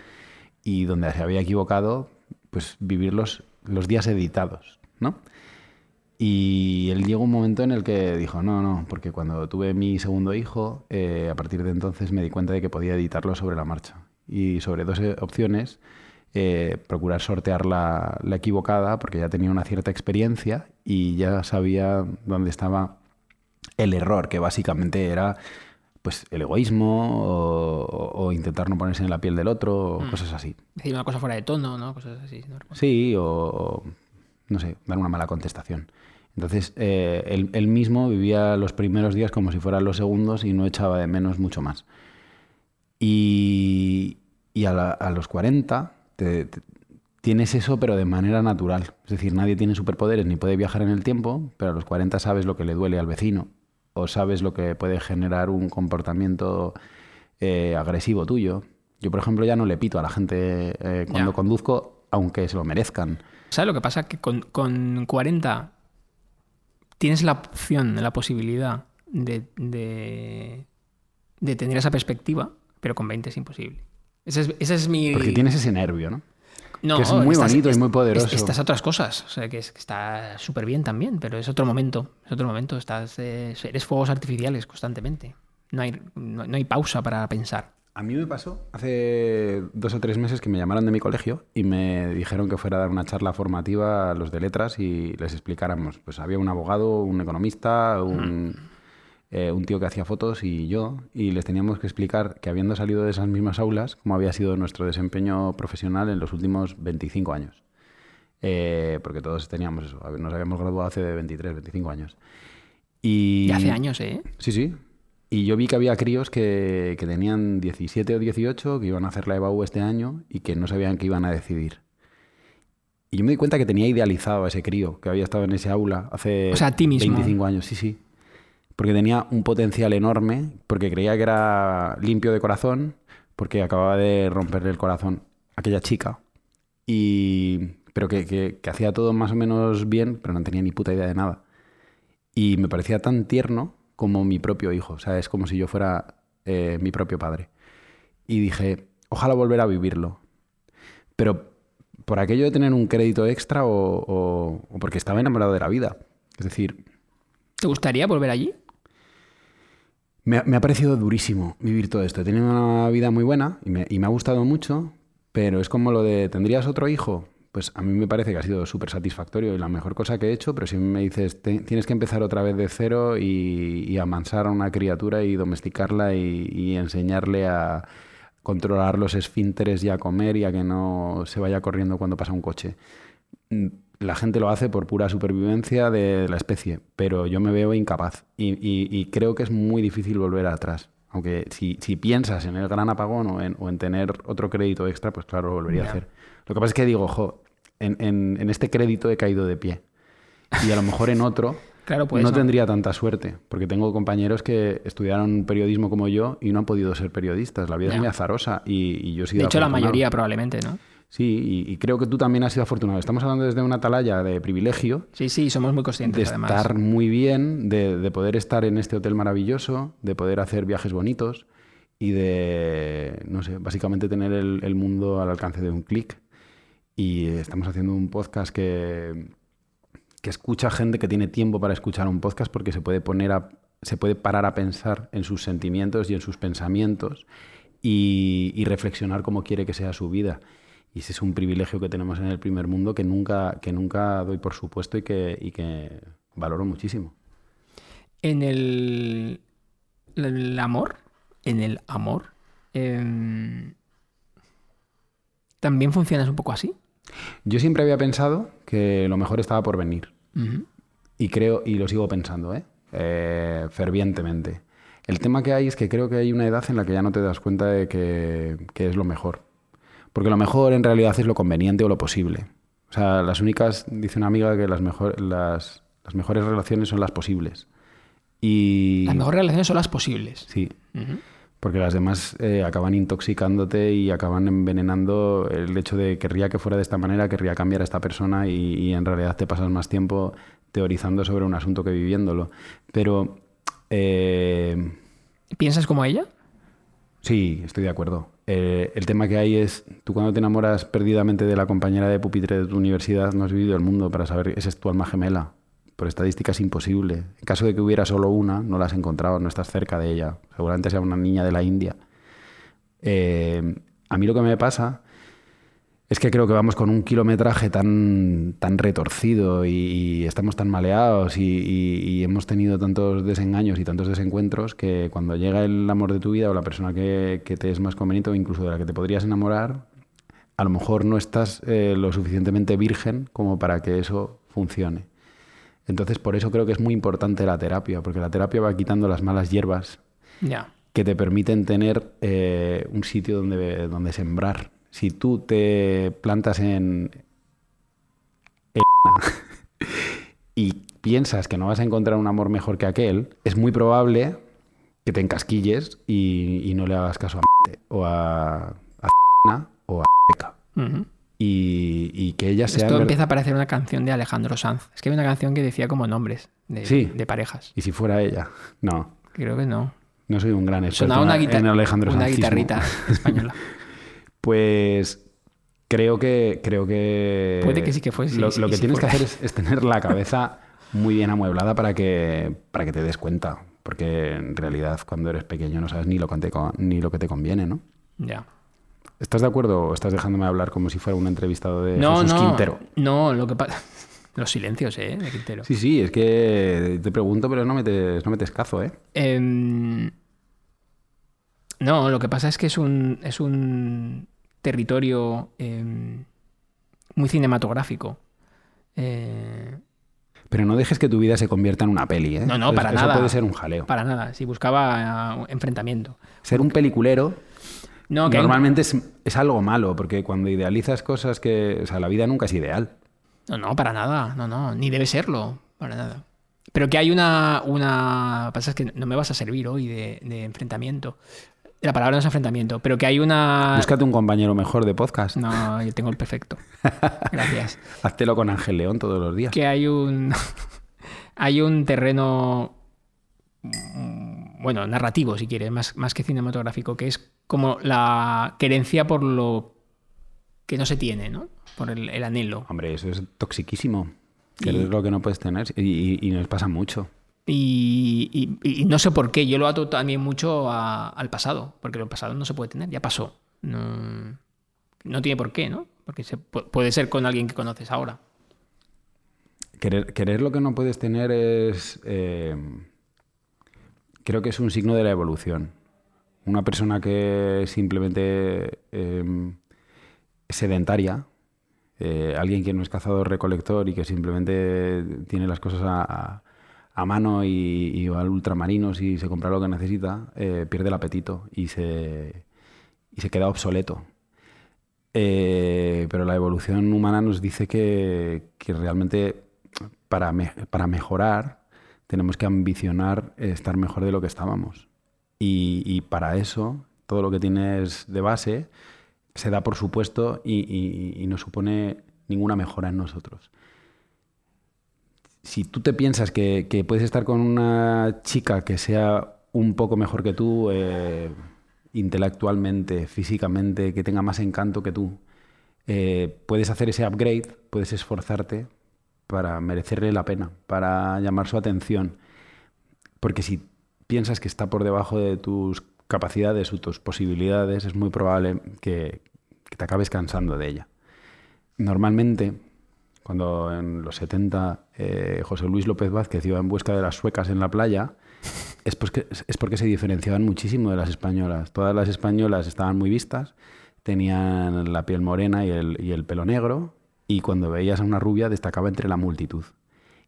y donde se había equivocado, pues vivir los, los días editados, ¿no? Y él llegó un momento en el que dijo, no, no, porque cuando tuve mi segundo hijo, eh, a partir de entonces me di cuenta de que podía editarlo sobre la marcha. Y sobre dos eh, opciones, eh, procurar sortear la, la equivocada, porque ya tenía una cierta experiencia y ya sabía dónde estaba el error, que básicamente era pues el egoísmo o, o intentar no ponerse en la piel del otro, o cosas así. Decir una cosa fuera de tono, ¿no? Cosas así. no. Sí, o, o, no sé, dar una mala contestación. Entonces, eh, él, él mismo vivía los primeros días como si fueran los segundos y no echaba de menos mucho más. Y, y a, la- a los 40 te- te- tienes eso, pero de manera natural. Es decir, nadie tiene superpoderes ni puede viajar en el tiempo, pero a los 40 sabes lo que le duele al vecino o sabes lo que puede generar un comportamiento eh, agresivo tuyo. Yo, por ejemplo, ya no le pito a la gente eh, cuando Ya. conduzco, aunque se lo merezcan. ¿Sabes lo que pasa? Que con, con 40 tienes la opción, la posibilidad de, de, de tener esa perspectiva, pero con 20 es imposible. Ese es, ese es mi... Porque tienes ese nervio, ¿no? No, que es muy estás- bonito y muy poderoso. est- Estas otras cosas. O sea, que, es- que está súper bien también, pero es otro momento. Es otro momento. Estás, eh, eres fuegos artificiales constantemente. No hay, no, no hay pausa para pensar. A mí me pasó hace dos o tres meses que me llamaron de mi colegio y me dijeron que fuera a dar una charla formativa a los de letras y les explicáramos. Pues había un abogado, un economista, un, eh, un tío que hacía fotos y yo, y les teníamos que explicar que habiendo salido de esas mismas aulas, cómo había sido nuestro desempeño profesional en los últimos 25 años. Eh, porque todos teníamos eso, nos habíamos graduado hace 23, 25 años. Y, Y hace años, ¿eh? Sí, sí. Y yo vi que había críos que, que tenían 17 o 18, que iban a hacer la EBAU este año y que no sabían qué iban a decidir. Y yo me di cuenta que tenía idealizado a ese crío que había estado en ese aula hace O sea, a ti mismo. 25 años, sí, sí. Porque tenía un potencial enorme, porque creía que era limpio de corazón, porque acababa de romperle el corazón a aquella chica. Y, pero que, que- hacía todo más o menos bien, pero no tenía ni puta idea de nada. Y me parecía tan tierno como mi propio hijo. O sea, es como si yo fuera eh, mi propio padre. Y dije, ojalá volver a vivirlo. Pero por aquello de tener un crédito extra o porque estaba enamorado de la vida. Es decir, ¿Te gustaría volver allí? Me, ha- parecido durísimo vivir todo esto. He tenido una vida muy buena y me, y me ha gustado mucho, pero es como lo de, ¿tendrías otro hijo? Pues a mí me parece que ha sido súper satisfactorio y la mejor cosa que he hecho, pero si me dices, "Te- tienes que empezar otra vez de cero y, y amansar a una criatura y domesticarla y enseñarle a controlar los esfínteres y a comer y a que no se vaya corriendo cuando pasa un coche. La gente lo hace por pura supervivencia de la especie, pero yo me veo incapaz y, y- y creo que es muy difícil volver atrás. Aunque si, si piensas en el gran apagón o en, o en tener otro crédito extra, pues claro, lo volvería a hacer. Lo que pasa es que digo, jo, en, en- en este crédito he caído de pie. Y a lo mejor en otro Claro, pues no no. tendría tanta suerte, porque tengo compañeros que estudiaron periodismo como yo y no han podido ser periodistas. La vida es muy azarosa y, y yo he sido De hecho, la mayoría probablemente, ¿no? Sí, y, y creo que tú también has sido afortunado. Estamos hablando desde una atalaya de privilegio, Sí, sí, somos muy de conscientes, además. estar muy bien, de, de poder estar en este hotel maravilloso, de poder hacer viajes bonitos y de, no sé, básicamente tener el, el mundo al alcance de un clic. Y estamos haciendo un podcast que, que escucha gente que tiene tiempo para escuchar un podcast porque se puede poner a, se puede parar a pensar en sus sentimientos y en sus pensamientos y, y reflexionar cómo quiere que sea su vida. Y ese es un privilegio que tenemos en el primer mundo que nunca, que nunca doy por supuesto y que, y que valoro muchísimo. En el, el amor, en el amor, em, ¿también funcionas un poco así? Yo siempre había pensado que lo mejor estaba por venir. Y creo, y lo sigo pensando, ¿eh? Eh, fervientemente. El tema que hay es que creo que hay una edad en la que ya no te das cuenta de que, que es lo mejor. Porque lo mejor en realidad es lo conveniente o lo posible. O sea, las únicas, dice una amiga que las, mejor, las, las mejores relaciones son las posibles. Y. Las mejores relaciones son las posibles. Sí, porque las demás eh, acaban intoxicándote y acaban envenenando el hecho de querría que fuera de esta manera, querría cambiar a esta persona y, y en realidad te pasas más tiempo teorizando sobre un asunto que viviéndolo. Pero eh, ¿Piensas como ella? sí, estoy de acuerdo. Eh, el tema que hay es, tú cuando te enamoras perdidamente de la compañera de pupitre de tu universidad, no has vivido el mundo para saber esa es tu alma gemela. Por estadística es imposible. En caso de que hubiera solo una, no la has encontrado, no estás cerca de ella. Seguramente sea una niña de la India. Eh, a mí lo que me pasa es que creo que vamos con un kilometraje tan, tan retorcido y, y estamos tan maleados y, y- y hemos tenido tantos desengaños y tantos desencuentros que cuando llega el amor de tu vida o la persona que, que te es más conveniente o incluso de la que te podrías enamorar, a lo mejor no estás eh, lo suficientemente virgen como para que eso funcione. Entonces, por eso creo que es muy importante la terapia, porque la terapia va quitando las malas hierbas que te permiten tener eh, un sitio donde, donde sembrar. Si tú te plantas en... y piensas que no vas a encontrar un amor mejor que aquel, es muy probable que te encasquilles y, y no le hagas caso a o a, a o a y, y que ella sea... Esto empieza a parecer una canción de Alejandro Sanz. Es que hay una canción que decía como nombres de, Sí. de parejas. Y si fuera ella. No, Creo que no. no soy un gran experto Sonaba una, en- una guitarrita española. Pues creo que creo que Puede que sí que fuese, Lo, que tienes que hacer es, es tener la cabeza muy bien amueblada para que para que te des cuenta, porque en realidad cuando eres pequeño no sabes ni lo que te ni lo que te conviene, ¿no? Ya. ¿Estás de acuerdo o estás dejándome hablar como si fuera un entrevistado de No, Jesús no. Quintero? No, lo que pasa. Los silencios, ¿eh? De Quintero. Sí, sí, es que te pregunto, pero no metes, no metes cazo, ¿eh? Em, no, lo que pasa es que es un, es un territorio em, muy cinematográfico. Eh, Pero no dejes que tu vida se convierta en una peli, ¿eh? No, no, Eso- para eso nada. puede ser un jaleo. para nada, si buscaba eh, enfrentamiento. Ser un peliculero No, que hay normalmente es, es algo malo, porque cuando idealizas cosas que... O sea, la vida nunca es ideal. No, no, para nada. No, no, ni debe serlo. Para nada. Pero que hay una. una... Pasa es que no me vas a servir hoy de, de enfrentamiento. La palabra no es enfrentamiento, pero que hay una. Búscate un compañero mejor de podcast. No, yo tengo el perfecto. Gracias. Háztelo con Ángel León todos los días. Que hay un. hay un terreno. Bueno, narrativo, si quieres, más, más que cinematográfico, que es como la querencia por lo que no se tiene, ¿no? Por el, el anhelo. Hombre, eso es toxiquísimo. Que Y- es lo que no puedes tener. Y, y- y nos pasa mucho. Y, no sé por qué, yo lo ato también mucho al pasado, porque el pasado no se puede tener, ya pasó. No, no tiene por qué, ¿no? Porque se, pu- puede ser con alguien que conoces ahora. Querer, querer lo que no puedes tener es... eh, creo que es un signo de la evolución. Una persona que simplemente eh, sedentaria, eh, alguien que no es cazador recolector y que simplemente tiene las cosas a- a mano y, va al ultramarinos y se compra lo que necesita, eh, pierde el apetito y se, y se queda obsoleto. Eh, pero la evolución humana nos dice que, que realmente para, para mejorar tenemos que ambicionar estar mejor de lo que estábamos. Y, y para eso, todo lo que tienes de base se da por supuesto y- y no supone ninguna mejora en nosotros. Si tú te piensas que, puedes estar con una chica que sea un poco mejor que tú, eh, intelectualmente, físicamente, que tenga más encanto que tú, eh, puedes hacer ese upgrade, puedes esforzarte para merecerle la pena, para llamar su atención. Porque si piensas que está por debajo de tus capacidades o tus posibilidades, es muy probable que te acabes cansando de ella. Normalmente, cuando en los 70 eh, José Luis López Vázquez iba en busca de las suecas en la playa, es porque, es porque se diferenciaban muchísimo de las españolas. Todas las españolas estaban muy vistas, tenían la piel morena y el, y el pelo negro, y cuando veías a una rubia destacaba entre la multitud.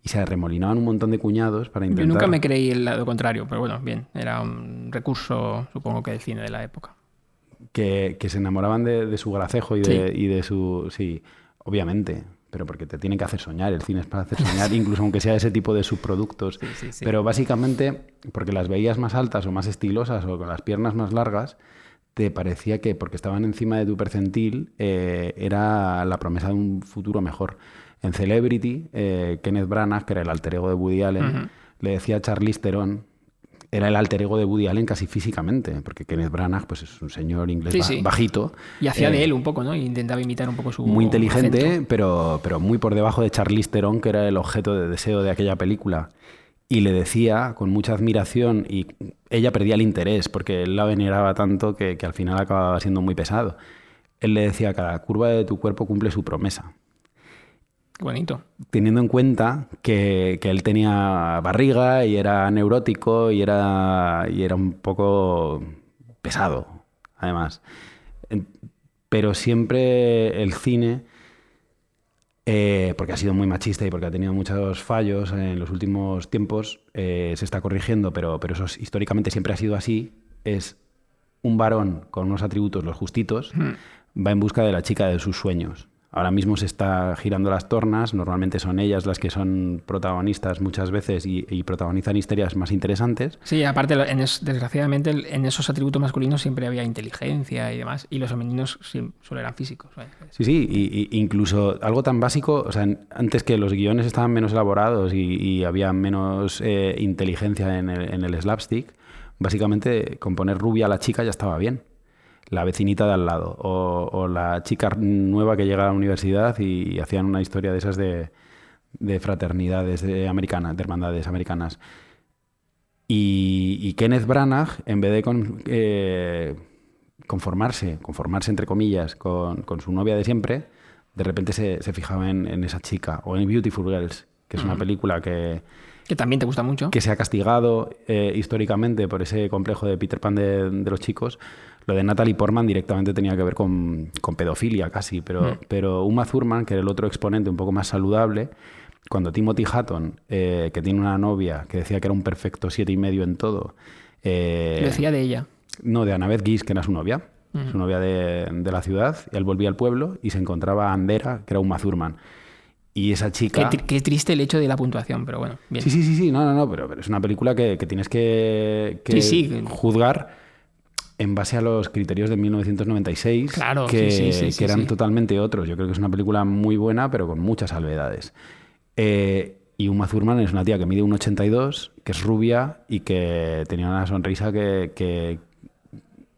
Y se arremolinaban un montón de cuñados para intentar... Yo nunca me creí el lado contrario, pero bueno, bien, era un recurso, supongo que del cine de la época. que, que se enamoraban de, de su gracejo y de, Sí. y de su... Sí, obviamente, pero porque te tienen que hacer soñar, el cine es para hacer soñar, incluso aunque sea ese tipo de subproductos. Sí, sí, sí. Pero básicamente, porque las veías más altas o más estilosas o con las piernas más largas, te parecía que porque estaban encima de tu percentil eh, era la promesa de un futuro mejor. En Celebrity, eh, Kenneth Branagh, que era el alter ego de Woody Allen, le decía a Charlize Theron, era el alter ego de Woody Allen casi físicamente, porque Kenneth Branagh pues, es un señor inglés Sí, ba- sí. bajito. Y hacía eh, de él un poco, ¿no? E intentaba imitar un poco su. muy inteligente, acento. pero, pero muy por debajo de Charlize Theron, que era el objeto de deseo de aquella película. Y le decía con mucha admiración, y ella perdía el interés porque él la veneraba tanto que, que al final acababa siendo muy pesado. Él le decía, cada curva de tu cuerpo cumple su promesa. Bonito. Teniendo en cuenta que, que él tenía barriga y era neurótico y era, y era un poco pesado, además. Pero siempre el cine eh, porque ha sido muy machista y porque ha tenido muchos fallos en los últimos tiempos, eh, se está corrigiendo, pero, pero eso es- históricamente siempre ha sido así, es un varón con unos atributos los justitos, va en busca de la chica de sus sueños. Ahora mismo se está girando las tornas, normalmente son ellas las que son protagonistas muchas veces y, y protagonizan historias más interesantes. Sí, aparte, en es- desgraciadamente, en esos atributos masculinos siempre había inteligencia y demás, y los femeninos sí, solo eran físicos. ¿vale? Sí, sí, y, y incluso algo tan básico, o sea, antes que los guiones estaban menos elaborados y, y había menos eh, inteligencia en el, en el slapstick, básicamente con poner rubia a la chica ya estaba bien. La vecinita de al lado, o, o la chica nueva que llega a la universidad y, hacían una historia de esas de, de fraternidades de americanas, de hermandades americanas. Y, y Kenneth Branagh, en vez de con- eh, conformarse, conformarse entre comillas, con, con su novia de siempre, de repente se, se fijaba en, en esa chica. O en Beautiful Girls, que es una película que, Que también te gusta mucho. que se ha castigado eh, históricamente por ese complejo de Peter Pan de, de los chicos. Lo de Natalie Portman directamente tenía que ver con, con pedofilia casi, pero, pero Uma Thurman, que era el otro exponente un poco más saludable, cuando Timothy Hatton, eh, que tiene una novia que decía que era un perfecto siete y medio en todo, eh, Lo decía de ella. no, de Annabeth Guis, que era su novia, su novia de, de la ciudad, y él volvía al pueblo y se encontraba a Andera, que era Uma Thurman. Y esa Qué, chica... qué triste el hecho de la puntuación, pero bueno, bien. Sí, sí, sí, sí, no, no, no, pero, pero es una película que, que tienes que, que Sí, sí. juzgar en base a los criterios de 1996, Claro, que, sí, sí, sí, que sí, eran totalmente otros. Yo creo que es una película muy buena, pero con muchas salvedades. Eh, y Uma Thurman es una tía que mide 1,82, que es rubia y que tenía una sonrisa que, que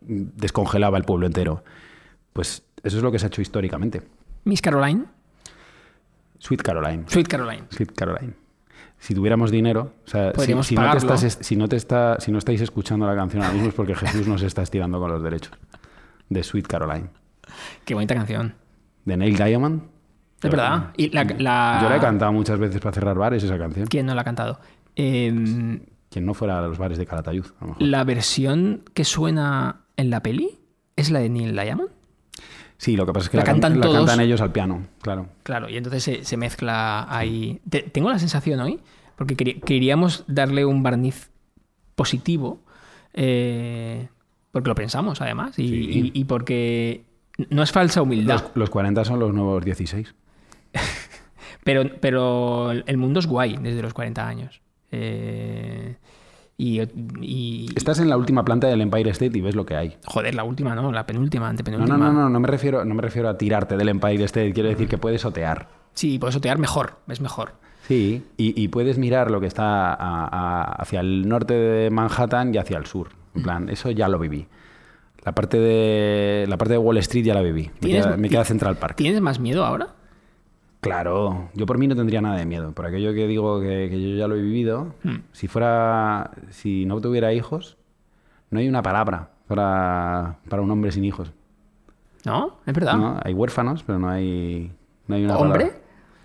descongelaba el pueblo entero. Pues eso es lo que se ha hecho históricamente. Miss Caroline, Sweet Caroline. Sweet Caroline. Sweet Caroline. Si tuviéramos dinero, o sea, si, no te estás, si, no te está, si no estáis escuchando la canción ahora mismo es porque Jesús nos está estirando con los derechos. De Sweet Caroline. Qué bonita canción. De Neil Diamond. Es verdad. Y la, la- Yo la he cantado muchas veces para cerrar bares esa canción. ¿Quién no la ha cantado? Eh, Quien no fuera a los bares de Calatayud, a lo mejor. la versión que suena en la peli es la de Neil Diamond. Sí, lo que pasa es que La la, can- cantan la todos. cantan ellos al piano, claro. Claro, y entonces se, se mezcla ahí. Te- tengo la sensación hoy, porque queríamos darle un barniz positivo, eh, porque lo pensamos además, y, Sí. y- y porque no es falsa humildad, Los, los 40 son los nuevos 16. pero, pero el mundo es guay desde los 40 años. Eh, y, y- Estás en la última planta del Empire State y ves lo que hay. Joder, la última, ¿no? La penúltima, No, antepenúltima. no, no, no, no me refiero, no me refiero a tirarte del Empire State, quiero decir que puedes otear. Sí, puedes otear mejor, es mejor. Sí, y, y puedes mirar lo que está a- a- hacia el norte de Manhattan y hacia el sur. En plan, eso ya lo viví. La parte de, la parte de Wall Street ya la viví. Me ¿Tienes- queda, me queda Central Park. ¿Tienes más miedo ahora? Claro, yo por mí no tendría nada de miedo. Por aquello que digo que, que yo ya lo he vivido, Hmm. si fuera, si no tuviera hijos, no hay una palabra para, para un hombre sin hijos. ¿No? Es verdad. ¿no? Hay huérfanos, pero no hay, no hay una ¿Hombre? palabra.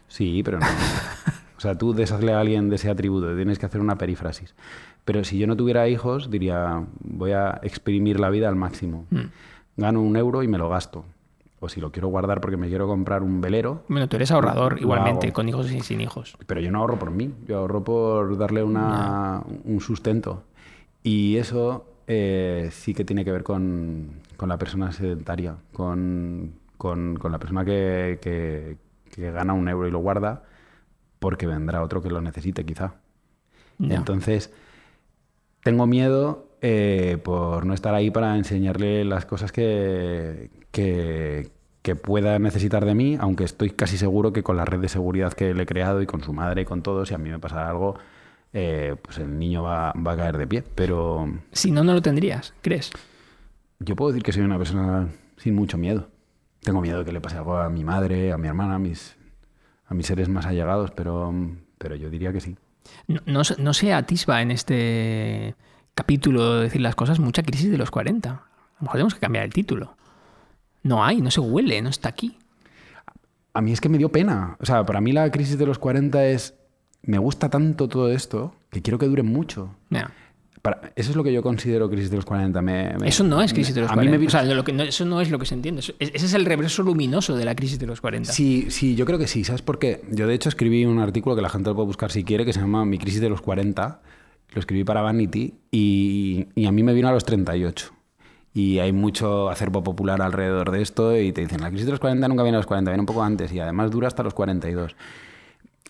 Sí, pero no. o sea, tú deshazle a alguien de ese atributo, tienes que hacer una perífrasis. Pero si yo no tuviera hijos, diría, voy a exprimir la vida al máximo. Mm. Gano un euro y me lo gasto. O si lo quiero guardar porque me quiero comprar un velero, Bueno, tú eres ahorrador igualmente, hago. con hijos y sin hijos. pero yo no ahorro por mí, yo ahorro por darle una, un sustento. Y eso eh, sí que tiene que ver con, con la persona sedentaria, con, con- con la persona que, que- que gana un euro y lo guarda porque vendrá otro que lo necesite quizá. Ya. Entonces, tengo miedo eh, por no estar ahí para enseñarle las cosas que, que, que pueda necesitar de mí, aunque estoy casi seguro que con la red de seguridad que le he creado y con su madre y con todo, si a mí me pasa algo, eh, pues el niño va, va a caer de pie. Pero Si no, no lo tendrías, ¿crees? yo puedo decir que soy una persona sin mucho miedo. Tengo miedo de que le pase algo a mi madre, a mi hermana, a mis, a mis seres más allegados, pero, pero yo diría que sí. No, no, no se atisba en este capítulo de decir las cosas mucha crisis de los 40. A lo mejor tenemos que cambiar el título. No hay, no se huele, no está aquí. A mí es que me dio pena. O sea, para mí la crisis de los 40 es, me gusta tanto todo esto que quiero que dure mucho. Para- eso es lo que yo considero crisis de los 40. Me- me- Eso no es crisis de los a 40. Mí me O sea, lo que no- eso no es lo que se entiende. Eso- ese es el reverso luminoso de la crisis de los 40. Sí, sí, yo creo que sí. ¿Sabes por qué? Yo de hecho escribí un artículo que la gente lo puede buscar si quiere, que se llama Mi crisis de los 40. Lo escribí para Vanity y, y a mí me vino a los 38. Y hay mucho acervo popular alrededor de esto y te dicen, la crisis de los 40 nunca viene a los 40, viene un poco antes y además dura hasta los 42.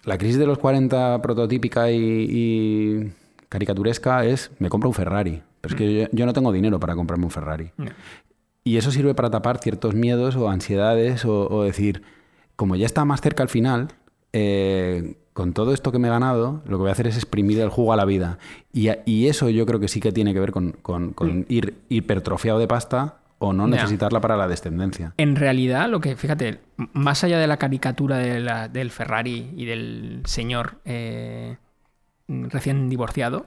La crisis de los 40 prototípica y, y caricaturesca es, me compro un Ferrari. Pero es que yo, yo no tengo dinero para comprarme un Ferrari. Y eso sirve para tapar ciertos miedos o ansiedades o, o decir, como ya está más cerca al final, eh, con todo esto que me he ganado, lo que voy a hacer es exprimir el jugo a la vida. Y, eso yo creo que sí que tiene que ver con, con- con ir hipertrofiado de pasta o no necesitarla para la descendencia. En realidad, lo que, fíjate, más allá de la caricatura de la- del Ferrari y del señor eh, recién divorciado,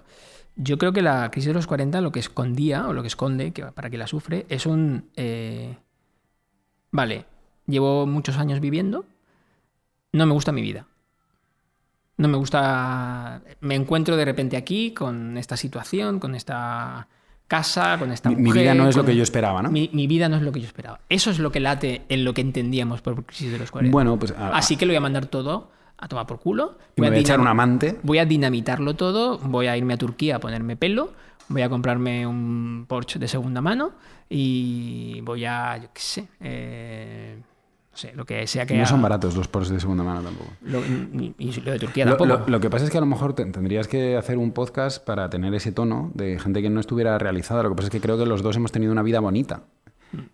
yo creo que la crisis de los 40 lo que escondía, o lo que esconde, que para quien la sufre, es un... eh, vale, llevo muchos años viviendo, no me gusta mi vida. No me gusta... Me encuentro de repente aquí con esta situación, con esta casa, con esta Mi, vida no es lo que yo esperaba, ¿no? mi, mi vida no es lo que yo esperaba. Eso es lo que late en lo que entendíamos por crisis de los 40. Bueno, pues a- Así que lo voy a mandar todo a tomar por culo. me voy a echar un amante. Voy a dinamitarlo todo, voy a irme a Turquía a ponerme pelo, voy a comprarme un Porsche de segunda mano y voy a, yo qué sé, eh, no sé, lo que sea que No haga. son baratos los Porsche de segunda mano tampoco. Lo- y, y lo de Turquía Lo, tampoco. lo- lo que pasa es que a lo mejor te- tendrías que hacer un podcast para tener ese tono de gente que no estuviera realizada. Lo que pasa es que creo que los dos hemos tenido una vida bonita.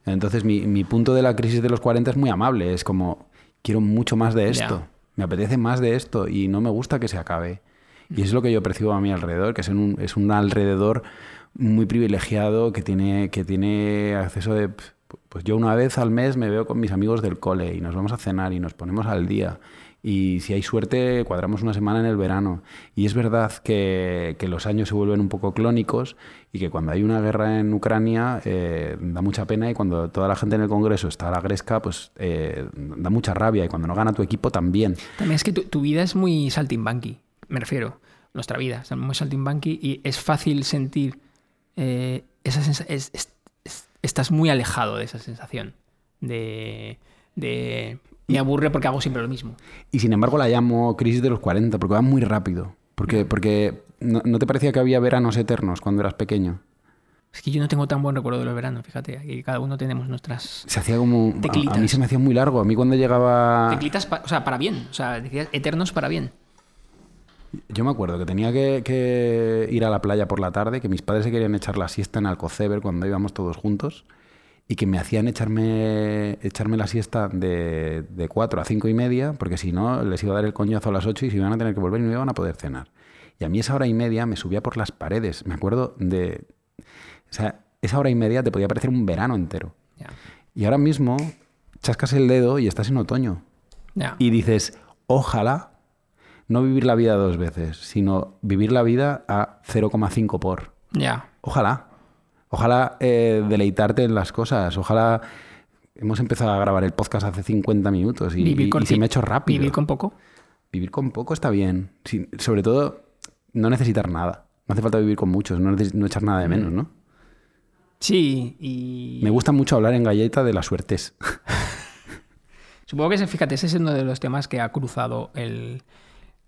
Entonces mi, mi punto de la crisis de los 40 es muy amable. Es como, quiero mucho más de esto. Ya. Me apetece más de esto y no me gusta que se acabe. Y es lo que yo percibo a mi alrededor, que es un, es un alrededor muy privilegiado que tiene, que tiene acceso de... Pues yo una vez al mes me veo con mis amigos del cole y nos vamos a cenar y nos ponemos al día. Y si hay suerte, cuadramos una semana en el verano. Y es verdad que, que los años se vuelven un poco clónicos y que cuando hay una guerra en Ucrania eh, da mucha pena y cuando toda la gente en el Congreso está a la gresca, pues eh, da mucha rabia y cuando no gana tu equipo también. También es que tu, vida es muy saltimbanqui, me refiero. Nuestra vida es muy saltimbanqui y es fácil sentir eh, esa sensa- es- es- es- estás muy alejado de esa sensación de, de me aburre porque hago siempre lo mismo. Y sin embargo la llamo crisis de los 40 porque va muy rápido. Porque, porque ¿no, no te parecía que había veranos eternos cuando eras pequeño? Es que yo no tengo tan buen recuerdo de los veranos, fíjate, aquí cada uno tenemos nuestras Se hacía como... a- A, Teclitas. mí se me hacía muy largo. A mí cuando llegaba... teclitas, pa- o sea, para bien, o sea, decías eternos para bien. Yo me acuerdo que tenía que, que ir a la playa por la tarde, que mis padres se querían echar la siesta en Alcoceber cuando íbamos todos juntos y que me hacían echarme, echarme la siesta de, de 4 a 5 y media, porque si no les iba a dar el coñazo a las 8 y se iban a tener que volver y no iban a poder cenar. Y a mí esa hora y media me subía por las paredes. Me acuerdo de... O sea, esa hora y media te podía parecer un verano entero. Y ahora mismo chascas el dedo y estás en otoño. ya. Y dices, ojalá no vivir la vida dos veces, sino vivir la vida a 0,5 por. ya. Ojalá. Ojalá eh, deleitarte en las cosas. Ojalá hemos empezado a grabar el podcast hace 50 minutos y, Vivir y corti- se me ha hecho rápido. Vivir con poco. Vivir con poco está bien. Sobre todo, no necesitar nada. No hace falta vivir con muchos, no, echar nada de menos, ¿no? Sí, y. Me gusta mucho hablar en galleta de la suertes. Supongo que, ese- fíjate, ese es uno de los temas que ha cruzado el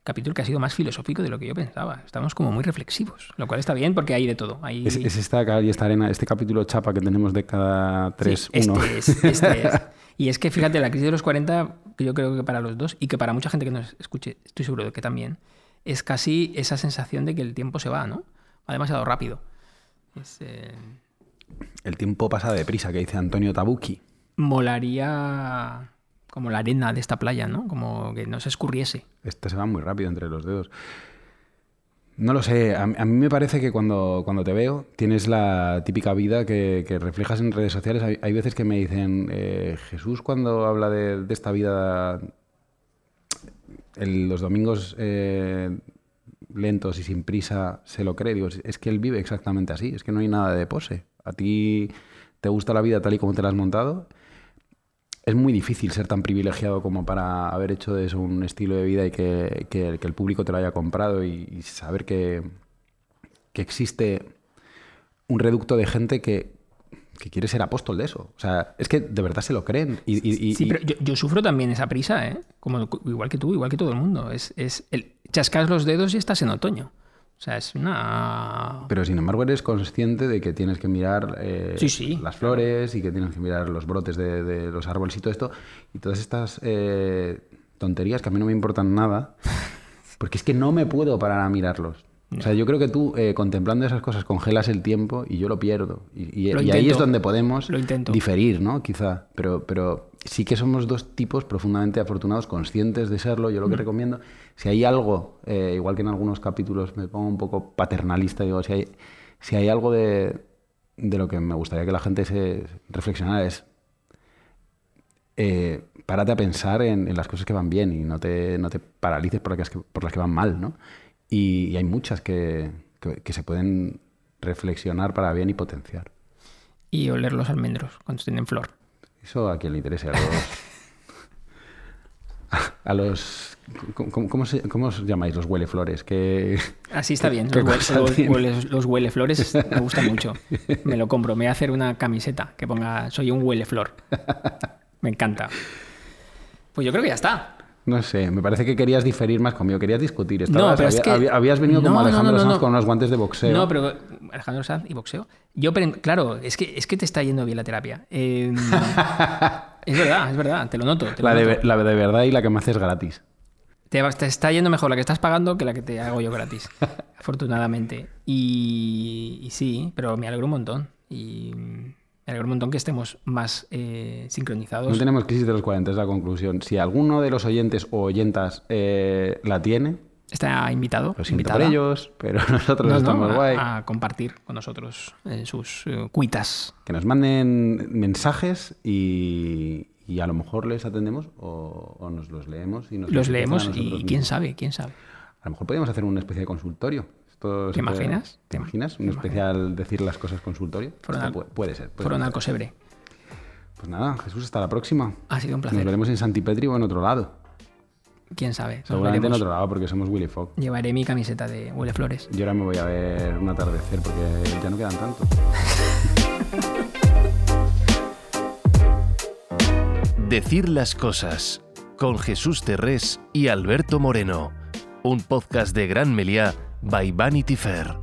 capítulo que ha sido más filosófico de lo que yo pensaba. Estamos como muy reflexivos, lo cual está bien porque hay de todo. Hay... Es, es esta y esta arena, este capítulo chapa que tenemos de cada tres, Sí, uno. Este es, este es. Y es que fíjate, la crisis de los 40, que yo creo que para los dos, y que para mucha gente que nos escuche, estoy seguro de que también, es casi esa sensación de que el tiempo se va, ¿no? Va demasiado rápido. Es, eh, El tiempo pasa deprisa, que dice Antonio Tabucchi. molaría como la arena de esta playa, ¿no? Como que no se escurriese. Este se va muy rápido entre los dedos. No lo sé, a, mí me parece que cuando, cuando te veo tienes la típica vida que, reflejas en redes sociales. Hay, veces que me dicen, eh, Jesús cuando habla de, esta vida los domingos eh, lentos y sin prisa se lo cree. Digo, es que él vive exactamente así, es que no hay nada de pose. A ti te gusta la vida tal y como te la has montado. Es muy difícil ser tan privilegiado como para haber hecho de eso un estilo de vida y que, que- que el público te lo haya comprado y, y saber que, que existe un reducto de gente que, que quiere ser apóstol de eso. O sea, es que de verdad se lo creen. Y, Sí, pero yo, yo sufro también esa prisa, ¿eh? Como, igual que tú, igual que todo el mundo. Es, es el chascas los dedos y estás en otoño. O sea, es una... pero sin embargo eres consciente de que tienes que mirar eh, Sí, sí, las flores y que tienes que mirar los brotes de, de los árboles y todo esto. Y todas estas eh, tonterías que a mí no me importan nada, porque es que no me puedo parar a mirarlos. O sea, yo creo que tú, eh, contemplando esas cosas, congelas el tiempo y yo lo pierdo. Y, y- Lo y ahí es donde podemos Lo diferir, ¿no? Quizá. Pero, pero sí que somos dos tipos profundamente afortunados, conscientes de serlo. Yo lo Mm. que recomiendo, si hay algo, eh, igual que en algunos capítulos me pongo un poco paternalista, digo, si hay, si hay algo de, de lo que me gustaría que la gente se reflexionara es eh, párate a pensar en, en las cosas que van bien y no te, no te paralices por las que, por las que van mal, ¿no? Y, y hay muchas que, que- que se pueden reflexionar para bien y potenciar. Y oler los almendros cuando estén en flor. Eso a quien le interese. A los... A los ¿cómo, cómo- cómo se- cómo os llamáis los hueleflores? Que... Así está bien. ¿Qué Los, huele- hueleflores me gustan mucho. Me lo compro. Me voy a hacer una camiseta que ponga soy un hueleflor. Me encanta. Pues yo creo que ya está. No sé, me parece que querías diferir más conmigo, querías discutir. No, Estabas- es había- que- había- habías venido como No, Alejandro no, Sanz con unos guantes de boxeo. No, pero Alejandro Sanz y boxeo. Yo, pero, claro, es que, es que te está yendo bien la terapia. Eh, es verdad, es verdad, te lo noto. te la, de, noto. ve- la de verdad y la que me haces gratis. Te, te está yendo mejor la que estás pagando que la que te hago yo gratis, afortunadamente. Y, y sí, pero me alegro un montón. Y me alegro un montón que estemos más eh, sincronizados. No tenemos crisis de los 40, es la conclusión. Si alguno de los oyentes o oyentas eh, la tiene, Está invitado. lo siento por ellos, pero nosotros No, no, estamos a- guay. a, compartir con nosotros eh, sus eh, cuitas. Que nos manden mensajes y, y a lo mejor les atendemos o, o nos los leemos y nos Los leemos y quién sabe, quién sabe. A lo mejor podríamos hacer una especie de consultorio. Esto ¿Te imaginas? ¿Te imaginas? Un especial decir las cosas consultorio. Fueron al- puede ser. puede Fueron al Cosebre. Pues nada, Jesús, hasta la próxima. Ha sido un Nos placer. veremos en Santipetri o en otro lado. Quién sabe. Nos Seguramente en otro lado porque somos Willy Fogg. Llevaré mi camiseta de Huele Flores. Yo ahora me voy a ver un atardecer porque ya no quedan tantos. Decir las cosas con Jesús Terrés y Alberto Moreno, un podcast de Gran Meliá by Vanity Fair.